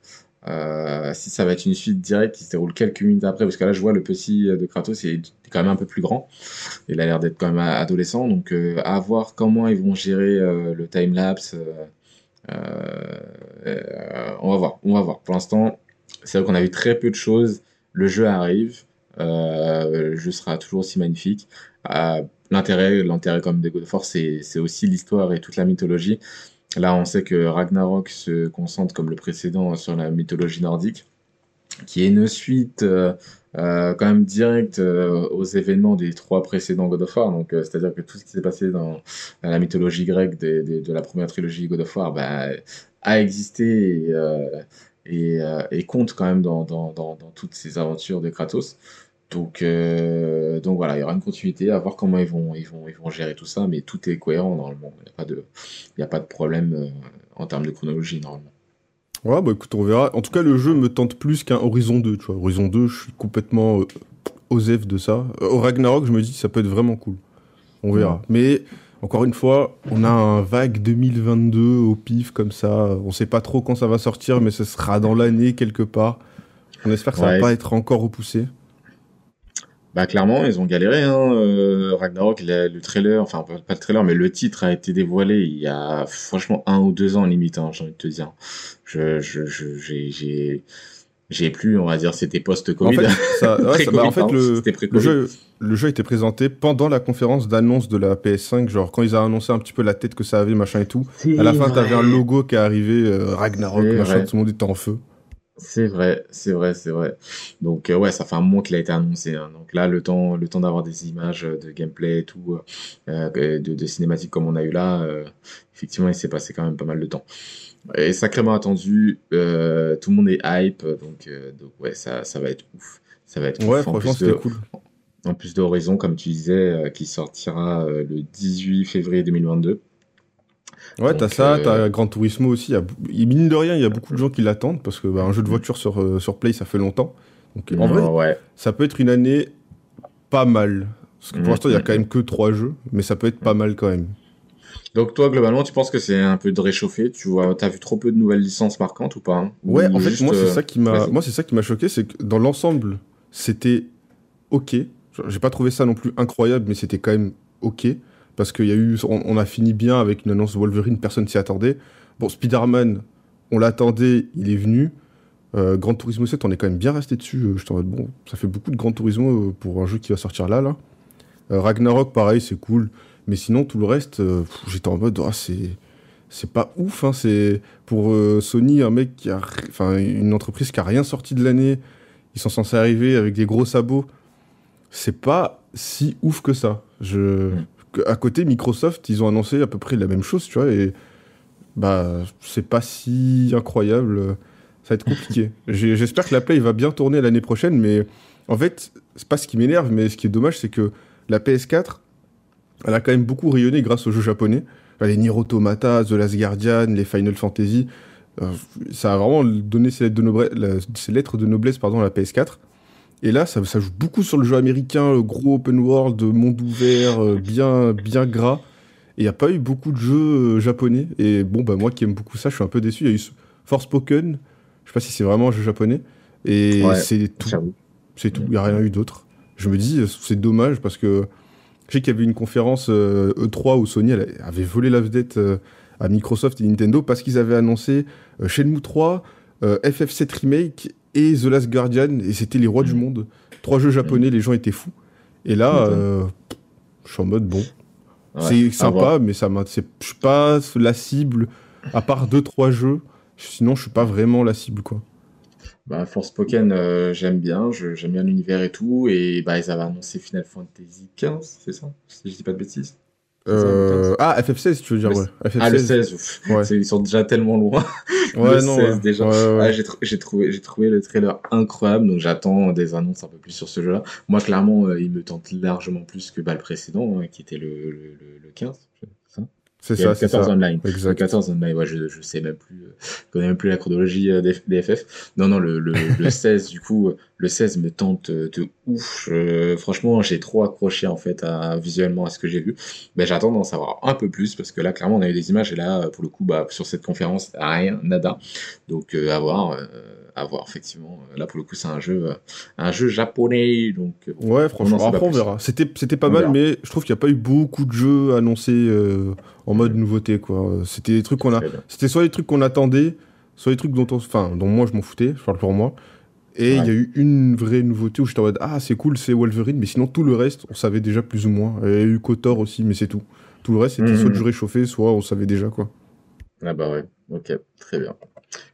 Si ça va être une suite directe qui se déroule quelques minutes après, parce que là je vois le petit de Kratos il est quand même un peu plus grand. Il a l'air d'être quand même adolescent, donc à voir comment ils vont gérer le time lapse. On va voir, on va voir. Pour l'instant, c'est vrai qu'on a vu très peu de choses. Le jeu arrive, euh, le jeu sera toujours aussi magnifique. Euh, l'intérêt, l'intérêt comme des God of War, c'est aussi l'histoire et toute la mythologie. Là, on sait que Ragnarok se concentre, comme le précédent, sur la mythologie nordique, qui est une suite euh, euh, quand même directe euh, aux événements des trois précédents God of War. Donc, euh, c'est-à-dire que tout ce qui s'est passé dans la mythologie grecque des- des- de la première trilogie God of War bah, a existé et, euh, et, euh, et compte quand même dans, dans, dans, dans toutes ces aventures de Kratos. Donc, euh, donc voilà, il y aura une continuité, à voir comment ils vont, ils vont, ils vont gérer tout ça, mais tout est cohérent normalement. Il n'y a a pas de problème euh, en termes de chronologie normalement. Ouais, bah écoute, on verra. En tout cas, le jeu me tente plus qu'un Horizon 2, tu vois. Horizon 2, je suis complètement euh, osef de ça. Euh, au Ragnarok, je me dis, ça peut être vraiment cool. On verra. Mais, encore une fois, on a un vague 2022 au pif, comme ça. On sait pas trop quand ça va sortir, mais ce sera dans l'année, quelque part. On espère que ça Ouais. va pas être encore repoussé. Bah clairement, ils ont galéré. Hein. euh, Ragnarok, la- le trailer, enfin pas pas le trailer, mais le titre a été dévoilé il y a franchement un ou deux ans limite, hein, j'ai envie de te dire. Je, je, je, j'ai, plus, on va dire, c'était En post-Covid. fait, ça, [laughs] ouais, ça- bah, en fait, le, pardon, c'était le jeu, le jeu a été présenté pendant la conférence d'annonce de la PS5, genre quand ils ont annoncé un petit peu la tête que ça avait, machin et tout. À la fin, t'avais un logo qui est arrivé, euh, Ragnarok, machin, vrai. tout le monde était en feu. C'est vrai, c'est vrai, c'est vrai. Donc euh, ouais, ça fait un moment qu'il a été annoncé. hein. Donc là, le temps, le temps d'avoir des images euh, de gameplay et tout, euh, euh, de, de cinématiques comme on a eu là, euh, effectivement, il s'est passé quand même pas mal de temps. Et sacrément attendu, euh, tout le monde est hype, donc, euh, donc ouais, ça, ça va être ouf. Ça va être Ouais, ouf. En franchement, plus de, c'était cool. en plus d'Horizon, comme tu disais, euh, qui sortira euh, le 18 février 2022. Ouais, t'as ça, euh, t'as Gran Turismo aussi. Il y a, mine de rien, il y a beaucoup de gens qui l'attendent parce que bah, un jeu de voiture sur, euh, sur Play, ça fait longtemps. Donc en vrai, ouais. ça peut être une année pas mal. Parce que pour Mhm. l'instant, il y a quand même que trois jeux, mais ça peut être pas mal quand même. Donc toi, globalement, tu penses que c'est un peu de réchauffé Tu vois, t'as vu trop peu de nouvelles licences marquantes ou pas hein? Ouais, Ou en fait, moi, c'est euh, ça qui m'a, moi, c'est ça qui m'a choqué, c'est que dans l'ensemble, c'était ok. J'ai pas trouvé ça non plus incroyable, mais c'était quand même ok. Parce qu'il y a eu, on, a fini bien avec une annonce de Wolverine, personne s'y attendait. Bon, Spider-Man, on l'attendait, il est venu. Euh, Gran Turismo 7, on est quand même bien resté dessus. Euh, J'étais en mode, bon, ça fait beaucoup de Gran Turismo euh, pour un jeu qui va sortir là, là. Ragnarok, pareil, c'est cool. Mais sinon, tout le reste, j'étais en mode, ah, c'est, c'est pas ouf. Hein, c'est pour Sony, un mec qui a, enfin, une entreprise qui a rien sorti de l'année. Ils sont censés arriver avec des gros sabots. C'est pas si ouf que ça. Je, Mm. À côté, Microsoft, ils ont annoncé à peu près la même chose, tu vois, et bah, c'est pas si incroyable. Ça va être compliqué. [laughs] J'espère que la Play va bien tourner l'année prochaine, mais en fait, c'est pas ce qui m'énerve, mais ce qui est dommage, c'est que la PS4, elle a quand même beaucoup rayonné grâce aux jeux japonais. Enfin, Les Nier Automata, The Last Guardian, les Final Fantasy. Euh, ça a vraiment donné ses lettres de, noblesse, ses lettres de noblesse pardon, à la PS4. Et là, ça, ça joue beaucoup sur le jeu américain, le gros open world, monde ouvert, euh, bien, bien gras. Et il n'y a pas eu beaucoup de jeux euh, japonais. Et bon, bah, moi qui aime beaucoup ça, je suis un peu déçu. Il y a eu Forspoken. Je sais pas si c'est vraiment un jeu japonais. Et Ouais, c'est tout. C'est tout, il n'y a rien eu d'autre. Je me dis, euh, c'est dommage parce que je sais qu'il y avait une conférence euh, E3 où Sony elle avait volé la vedette euh, à Microsoft et Nintendo parce qu'ils avaient annoncé euh, Shenmue 3, euh, FF7 Remake et The Last Guardian et c'était les rois du Mhm. monde. Trois jeux japonais, les gens étaient fous. Et là, euh, je suis en mode bon. Ouais, c'est sympa, mais ça Je suis pas la cible, à part 2-3 jeux. Sinon, je suis pas vraiment la cible, quoi. Bah, Forspoken, euh, j'aime bien, j'aime bien l'univers et tout, et bah, ils avaient annoncé Final Fantasy XV, c'est ça? Si je dis pas de bêtises. Euh, Ah, FF16, tu veux dire, Le- ouais. FF16. Ah, le 16, ouf. Ouais. Ils sont déjà tellement loin. Ouais, le non, 16 ouais. déjà. Ouais. Ah, j'ai tr- j'ai trouvé, j'ai trouvé le trailer incroyable, donc j'attends des annonces un peu plus sur ce jeu-là. Moi, clairement, euh, il me tente largement plus que bah, le précédent, hein, qui était le, le, le, le 15, c'est ça? C'est Il y a ça, le c'est 14 ça. online. Exact. 14 online, ouais, je, je sais même plus, euh, je connais même plus la chronologie euh, des, des FF. Non, non, le, le, [laughs] le 16, du coup, euh, le 16 me tente euh, de ouf. Je- franchement, j'ai trop accroché, en fait, à, visuellement à ce que j'ai vu. Mais j'attends d'en savoir un peu plus, parce que là, clairement, on a eu des images, et là, euh, pour le coup, bah, sur cette conférence, rien, nada. Donc, euh, à voir, euh, à voir, effectivement. Là, pour le coup, c'est un jeu, euh, un jeu japonais, donc, euh, bon, Ouais, franchement, on verra. C'était, c'était pas On mal, verra. mais je trouve qu'il n'y a pas eu beaucoup de jeux annoncés euh, en mode nouveauté, quoi. C'était des trucs qu'on a. C'était soit les trucs qu'on attendait, soit les trucs dont on, enfin, dont moi je m'en foutais, je parle pour moi. Et il Ouais. y a eu une vraie nouveauté où j'étais en mode ah c'est cool, c'est Wolverine, mais sinon tout le reste on savait déjà plus ou moins. Il y a eu Kotor aussi, mais c'est tout. Tout le reste c'était Mhm. soit du réchauffé, soit on savait déjà quoi. Ah bah ouais, ok, très bien.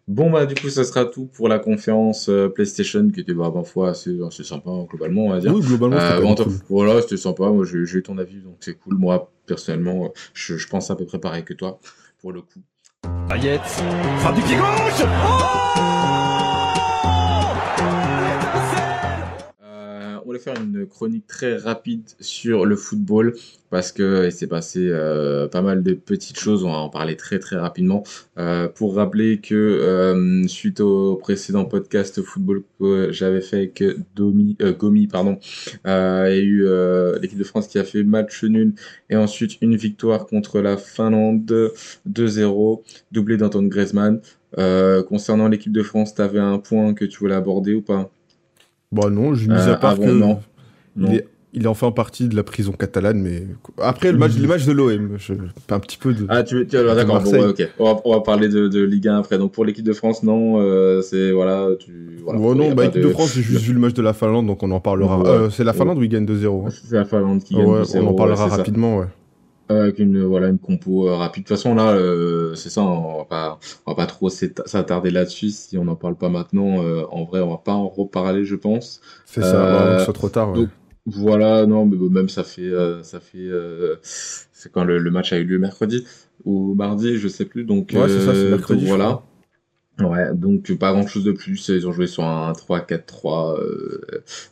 Bon bah du coup ça sera tout pour la conférence euh, PlayStation qui était bah ma foi assez, assez sympa hein, globalement on va dire. Oui globalement c'était Euh, bon, cool. voilà c'était sympa, moi j'ai eu ton avis donc c'est cool. Moi personnellement je, je pense à peu près pareil que toi pour le coup. Frappe du pied gauche Euh, va faire une chronique très rapide sur le football parce que il s'est passé euh, pas mal de petites choses. On va en parler très très rapidement. Euh, pour rappeler que euh, suite au précédent podcast football que j'avais fait avec Domi, Gomi, pardon, il y a eu l'équipe de France qui a fait match nul et ensuite une victoire contre la Finlande 2-0, doublé d'Antoine Griezmann. Concernant l'équipe de France, tu avais un point que tu voulais aborder ou pas? Bah non, j'ai mis Euh, à part avant, que non. il est, il est enfin parti de la prison catalane, mais après le match, les matchs de l'OM, je... un petit peu de. Ah, tu veux, tu- alors, d'accord, bon, ouais, ok. On va, on va parler de, de Ligue 1 après. Donc, pour l'équipe de France, non, euh, c'est, voilà, tu, voilà. Ouais, il y non, bah pas équipe de... France, j'ai juste vu le match de la Finlande, donc on en parlera. Ouais. Euh, c'est la Finlande où ils gagnent 2-0. hein. C'est la Finlande qui gagne. on 2-0, en parlera ça. rapidement, ouais. Avec une, voilà, une compo euh, rapide. De toute façon, là, euh, c'est ça, on va pas, on va pas trop s'attarder là-dessus. Si on n'en parle pas maintenant, euh, en vrai, on va pas en reparler, je pense. C'est ça, Euh, avant que ce soit trop tard. ouais. donc, Voilà, non, mais même ça fait, euh, ça fait, euh, c'est quand le, le match a eu lieu mercredi ou mardi, je sais plus. Donc, Ouais, c'est ça, c'est euh, mercredi, donc voilà. Ouais, donc pas grand chose de plus. Ils ont joué sur un 3-4-3. Euh,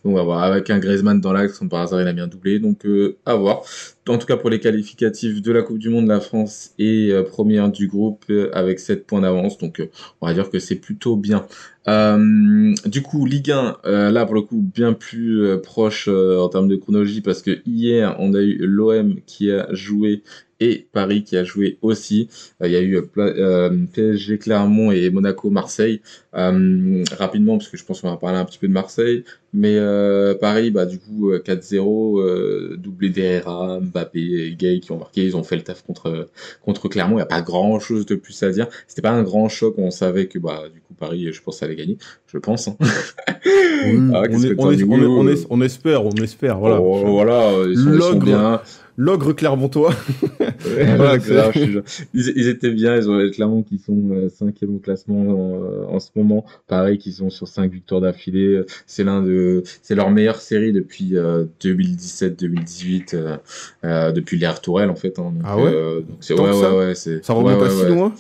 donc on va voir. Avec un Griezmann dans l'axe, par hasard, il a un doublé. Donc euh, à voir. En tout cas, pour les qualificatifs de la Coupe du Monde, la France est euh, première du groupe euh, avec 7 points d'avance. Donc euh, on va dire que c'est plutôt bien. Euh, du coup, Ligue 1, euh, là pour le coup, bien plus euh, proche en termes de chronologie parce que hier, on a eu l'OM qui a joué et Paris qui a joué aussi. Il y a eu PSG Clermont et Monaco Marseille. Rapidement, parce que je pense qu'on va parler un petit peu de Marseille. Mais euh, Paris, bah du coup, euh, 4-0, euh, doublé d'Herrera, Mbappé et Gay qui ont marqué. Ils ont fait le taf contre contre Clermont. Il n'y a pas grand chose de plus à dire. C'était pas un grand choc. On savait que bah du coup Paris, je pense, allait gagner. Je pense. hein. Oui, [laughs] Ah, on, est- on est- on est- oui, on oui. est- on espère, on espère, voilà. Oh, voilà, ils sont, ils sont L'ogre. bien. L'ogre clermontois. Ouais, [laughs] Voilà, grave, c'est- je te jure. ils, ils étaient bien, ils ont Clermont qui sont euh, cinquième au classement en, en ce moment. Pareil, qui sont sur cinq victoires d'affilée. C'est l'un de, c'est leur meilleure série depuis euh, 2017-2018, euh, euh, depuis l'ère Tourelle en fait. hein. Donc, Ah ouais? euh, donc c'est Tant ouais, ouais, ça ouais. Ça remonte à ouais, si ouais. loin?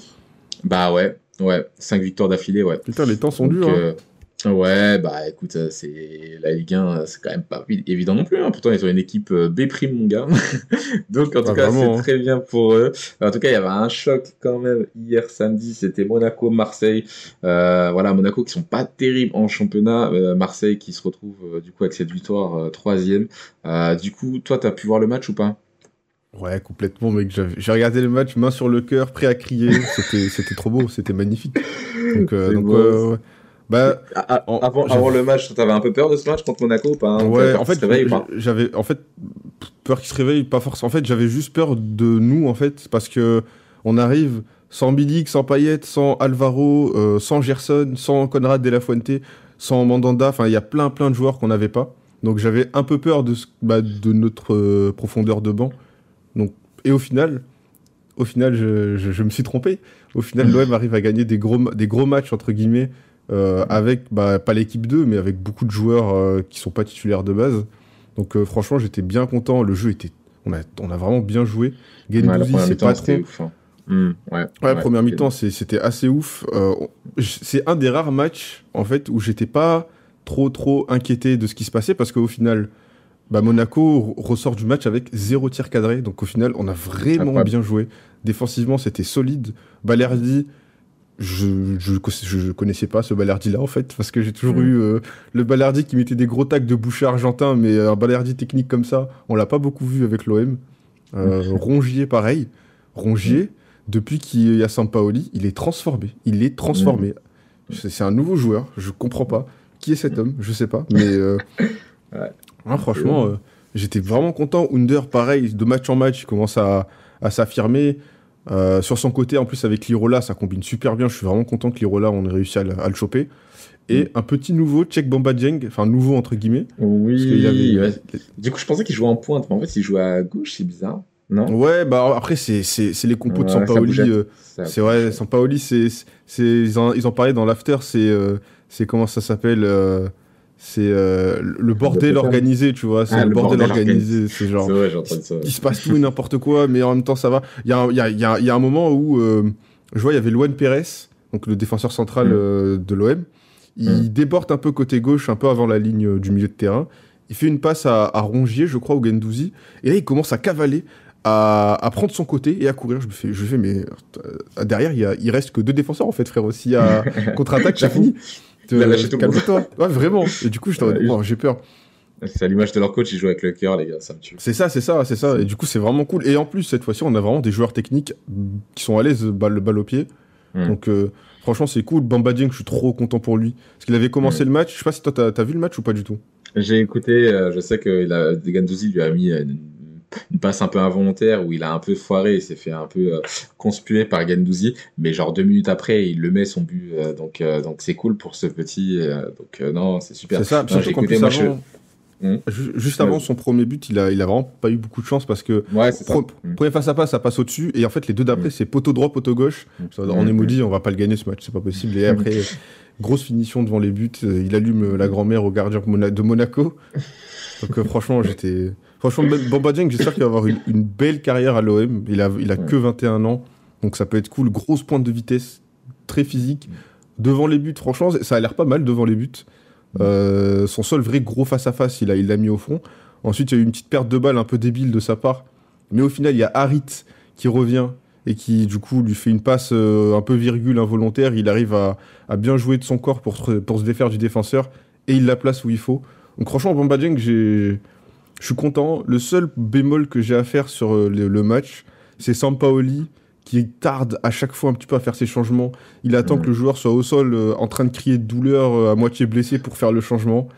Bah ouais, ouais, cinq victoires d'affilée, ouais. Putain, les temps sont Donc, durs. hein. Ouais, bah écoute, euh, c'est la Ligue 1, euh, c'est quand même pas évi- évident non plus. Hein. Pourtant, ils ont une équipe euh, B prime, mon gars. [laughs] Donc, en tout Ah, cas, vraiment, c'est hein. très bien pour eux. En tout cas, il y avait un choc quand même hier samedi. C'était Monaco-Marseille. Euh, voilà, Monaco qui sont pas terribles en championnat. Euh, Marseille qui se retrouve euh, du coup avec cette victoire troisième. Du coup, toi, t'as pu voir le match ou pas? Ouais, complètement, mec. J'ai regardé le match, main sur le cœur, prêt à crier. C'était trop beau, c'était magnifique. Donc, [laughs] C'est donc beau. ouais, ouais. Bah, Ah, ah, En- Avant, le match, t'avais un peu peur de ce match contre Monaco ou pas hein ouais, en fait, j'avais, en fait, peur qu'il se réveille, pas forcément. En fait, j'avais juste peur de nous, en fait, parce que on arrive sans Milik, sans Payet, sans Alvaro, euh, sans Gerson, sans Conrad de la Fuente, sans Mandanda. Enfin, il y a plein, plein de joueurs qu'on n'avait pas. Donc, j'avais un peu peur de, ce- bah, de notre euh, profondeur de banc. Donc, et au final, au final, je, je- je me suis trompé. Au final, [laughs] l'OM arrive à gagner des gros, des gros matchs, entre guillemets, euh, avec, bah, pas l'équipe 2, mais avec beaucoup de joueurs euh, qui sont pas titulaires de base. Donc, euh, franchement, j'étais bien content. Le jeu était. On a, on a vraiment bien joué. Ouais, Gendouzi, première c'est pas c'était trop. ouf. hein. Hmm, ouais, Ouais, première mi-temps, c'était assez ouf. Euh, c'est un des rares matchs, en fait, où j'étais pas trop, trop inquiété de ce qui se passait, parce qu'au final, bah, Monaco ressort du match avec zéro tir cadré. Donc, au final, on a vraiment bien joué. Défensivement, c'était solide. Balerdi, je, je, je connaissais pas ce Balerdi-là, en fait, parce que j'ai toujours Mm. eu euh, le Balerdi qui mettait des gros tacs de boucher argentin, mais un Balerdi technique comme ça, on l'a pas beaucoup vu avec l'OM. Euh, [laughs] Rongier, pareil. Rongier, depuis qu'il y a Sampaoli, il est transformé. Il est transformé. C'est un nouveau joueur, je comprends pas. Qui est cet homme? Je sais pas. Mais euh, [laughs] Ouais. hein, franchement, euh, j'étais vraiment content. Under, pareil, de match en match, il commence à, à s'affirmer. Euh, sur son côté, en plus, avec Lirola, ça combine super bien. Je suis vraiment content que Lirola, on ait réussi à, le- à le choper. Et Mm. un petit nouveau, Check Bamba Dieng, enfin nouveau entre guillemets. Oui, avait- ouais. Du coup, je pensais qu'il jouait en pointe, mais en fait, il jouait à gauche, c'est bizarre. Non? Ouais, bah après, c'est les compos de Ouais, Sampaoli. euh, C'est vrai, Sampaoli, c'est, ils, en, ils en parlaient dans l'after, c'est, euh, comment ça s'appelle euh, C'est euh, le bordel organisé, tu vois. C'est Ah, le le bordel, bordel organisé, c'est genre. C'est vrai, ça. Il se passe tout et n'importe quoi, mais en même temps, ça va. Il y a, un- il y a- il y a- il y a un moment où euh, je vois, il y avait Luan Pérez, donc le défenseur central Mm. euh, de l'OM. Il déborde un peu côté gauche, un peu avant la ligne du milieu de terrain. Il fait une passe à, à Rongier, je crois, au Gendouzi. Et là, il commence à cavaler, à, à prendre son côté et à courir. Je me fais, je fais mais derrière, il, y a, il reste que deux défenseurs, en fait, frère. Aussi à [laughs] contre-attaque, J'avoue. fini. A lâché tout le monde. Calme-toi. Ouais, vraiment. Et du coup, je Ouais, oh, j'ai peur. C'est à l'image de leur coach, ils jouent avec le cœur, les gars, ça me tue. C'est ça, c'est ça, c'est ça. Et du coup, c'est vraiment cool. Et en plus, cette fois-ci, on a vraiment des joueurs techniques qui sont à l'aise, balle, balle au pied. Mm. Donc, euh, franchement, c'est cool. Bamba Dieng, je suis trop content pour lui. Parce qu'il avait commencé le match. Je sais pas si toi, t'as as vu le match ou pas du tout. J'ai écouté, euh, je sais que il a- Gendouzi lui a mis une, une passe un peu involontaire où il a un peu foiré, il s'est fait un peu euh, conspuer par Gendouzi, mais genre deux minutes après, il le met son but, euh, donc euh, donc c'est cool pour ce petit, euh, donc non, c'est super. C'est ça. Non, j'ai écouté, moi, avant- ju- juste avant son premier but, il a, il a vraiment pas eu beaucoup de chance parce que Ouais. Pro- Mm. Premier face à face, ça passe au-dessus. Et en fait, les deux d'après, Mm. c'est poteau droit, poteau gauche. On est maudit, on va pas le gagner ce match, c'est pas possible. Et après, grosse finition devant les buts. Il allume la grand-mère au gardien de Monaco. [laughs] Donc, euh, franchement, j'étais. Franchement, Bamba Dieng, j'espère qu'il va avoir une, une belle carrière à l'OM. Il a, il a Mm. que 21 ans. Donc, ça peut être cool. Grosse pointe de vitesse, très physique. Devant les buts, franchement, ça a l'air pas mal devant les buts. Euh, son seul vrai gros face-à-face, il l'a il l'a mis au fond. Ensuite, il y a eu une petite perte de balle un peu débile de sa part. Mais au final, il y a Harit qui revient et qui, du coup, lui fait une passe euh, un peu virgule involontaire. Il arrive à, à bien jouer de son corps pour, se- pour se défaire du défenseur et il la place où il faut. Donc, franchement, Bamba Dieng, j'ai- je suis content. Le seul bémol que j'ai à faire sur euh, le, le match, c'est Sampaoli qui tarde à chaque fois un petit peu à faire ses changements. Il attend Mhm. que le joueur soit au sol euh, en train de crier de douleur, euh, à moitié blessé pour faire le changement.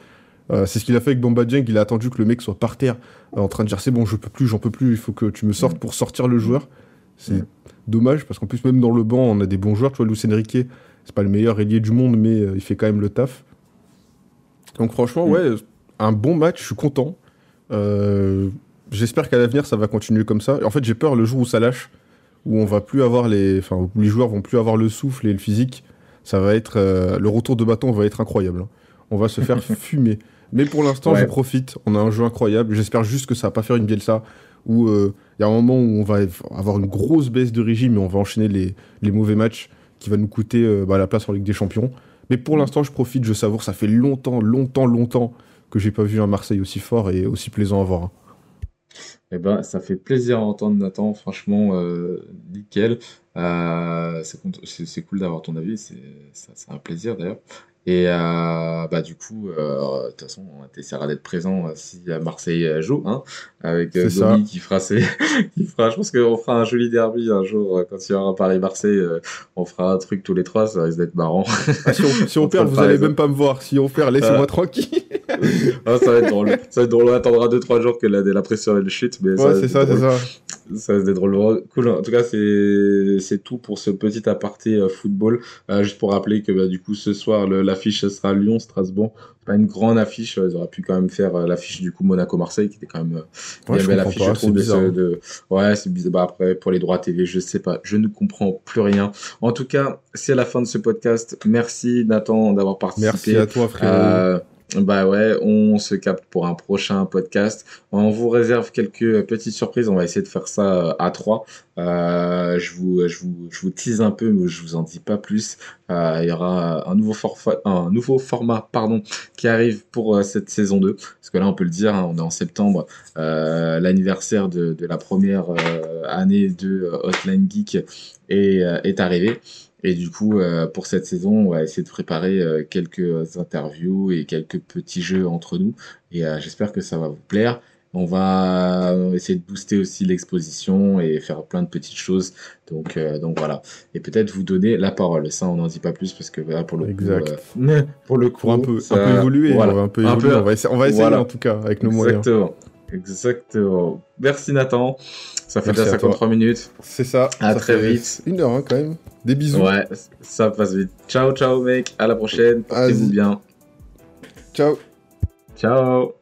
Euh, c'est ce qu'il a fait avec Bamba Dieng. Il a attendu que le mec soit par terre, euh, en train de dire c'est bon, je peux plus, j'en peux plus, il faut que tu me sortes pour sortir le joueur. C'est Mhm. dommage parce qu'en plus, même dans le banc, on a des bons joueurs. Tu vois, Luis Enrique, c'est pas le meilleur ailier du monde, mais il fait quand même le taf. Donc, franchement, ouais, un bon match, je suis content. Euh, J'espère qu'à l'avenir, ça va continuer comme ça. En fait, j'ai peur le jour où ça lâche, où on va plus avoir les, enfin, où les joueurs vont plus avoir le souffle et le physique. Ça va être, euh, le retour de bâton va être incroyable. hein. On va se faire [laughs] fumer. Mais pour l'instant, Ouais. je profite. On a un jeu incroyable. J'espère juste que ça va pas faire une Bielsa où euh, il y a un moment où on va avoir une grosse baisse de régime et on va enchaîner les, les mauvais matchs qui va nous coûter euh, bah, la place en Ligue des Champions. Mais pour l'instant, je profite, je savoure. Ça fait longtemps, longtemps, longtemps que j'ai pas vu un Marseille aussi fort et aussi plaisant à voir. hein. Eh ben, ça fait plaisir à entendre, Nathan. Franchement, euh, nickel. Euh, c'est cool d'avoir ton avis. C'est un plaisir d'ailleurs. Et euh, bah du coup, euh, de toute façon, on essaiera d'être présent euh, si Marseille joue, hein, avec. Domi qui fera ses, [laughs] qui fera. Je pense qu'on fera un joli derby un jour quand il y aura Paris-Marseille. on fera un truc tous les trois. Ça risque d'être marrant. [laughs] Ah, si on, si on Entre perd, vous allez même pas me voir. Si on perd, laissez-moi tranquille. [laughs] Ah, ça va être drôle. Ça va être drôle. On attendra deux trois jours que la, la pression elle chute, mais Ouais, c'est ça, c'est ça. Ça c'est drôle. Cool. En tout cas, c'est c'est tout pour ce petit aparté euh, football. Euh, juste pour rappeler que bah, du coup ce soir l'affiche sera Lyon Strasbourg. C'est Pas une grande affiche. Ils auraient pu quand même faire euh, l'affiche du coup Monaco Marseille qui était quand même euh, Ouais, bien belle affiche pas, je trouve de, hein. de- ouais c'est bizarre. Bah, après pour les droits TV je sais pas. Je ne comprends plus rien. En tout cas c'est la fin de ce podcast. Merci Nathan d'avoir participé. Merci à toi. Euh, bah ouais, on se capte pour un prochain podcast. On vous réserve quelques petites surprises. On va essayer de faire ça euh, à trois. Euh, je vous, je tease un peu, mais je vous en dis pas plus. Euh, il y aura un nouveau format, pardon, qui arrive pour cette saison 2. Parce que là, on peut le dire, hein, on est en septembre, l'anniversaire de, la première année de Hotline Geek est arrivé. Et du coup, euh, pour cette saison, on va essayer de préparer euh, quelques interviews et quelques petits jeux entre nous. Et euh, j'espère que ça va vous plaire. On va essayer de booster aussi l'exposition et faire plein de petites choses. Donc, euh, donc voilà. Et peut-être vous donner la parole. Ça, on n'en dit pas plus parce que voilà, pour le Exact. coup, euh, [laughs] pour le coup, Pour un peu, ça- un peu évoluer, voilà. on va un peu Un évoluer. peu- on va essayer, on va essayer voilà. en tout cas, avec nos moyens. Exactement. Exactement. Merci Nathan. Ça fait Merci déjà à toi. 53 minutes. C'est ça. À ça très vite. Une heure, hein, quand même. Des bisous. Ouais, ça passe vite. Ciao, ciao, mec. À la prochaine. Portez-vous bien. Ciao. Ciao.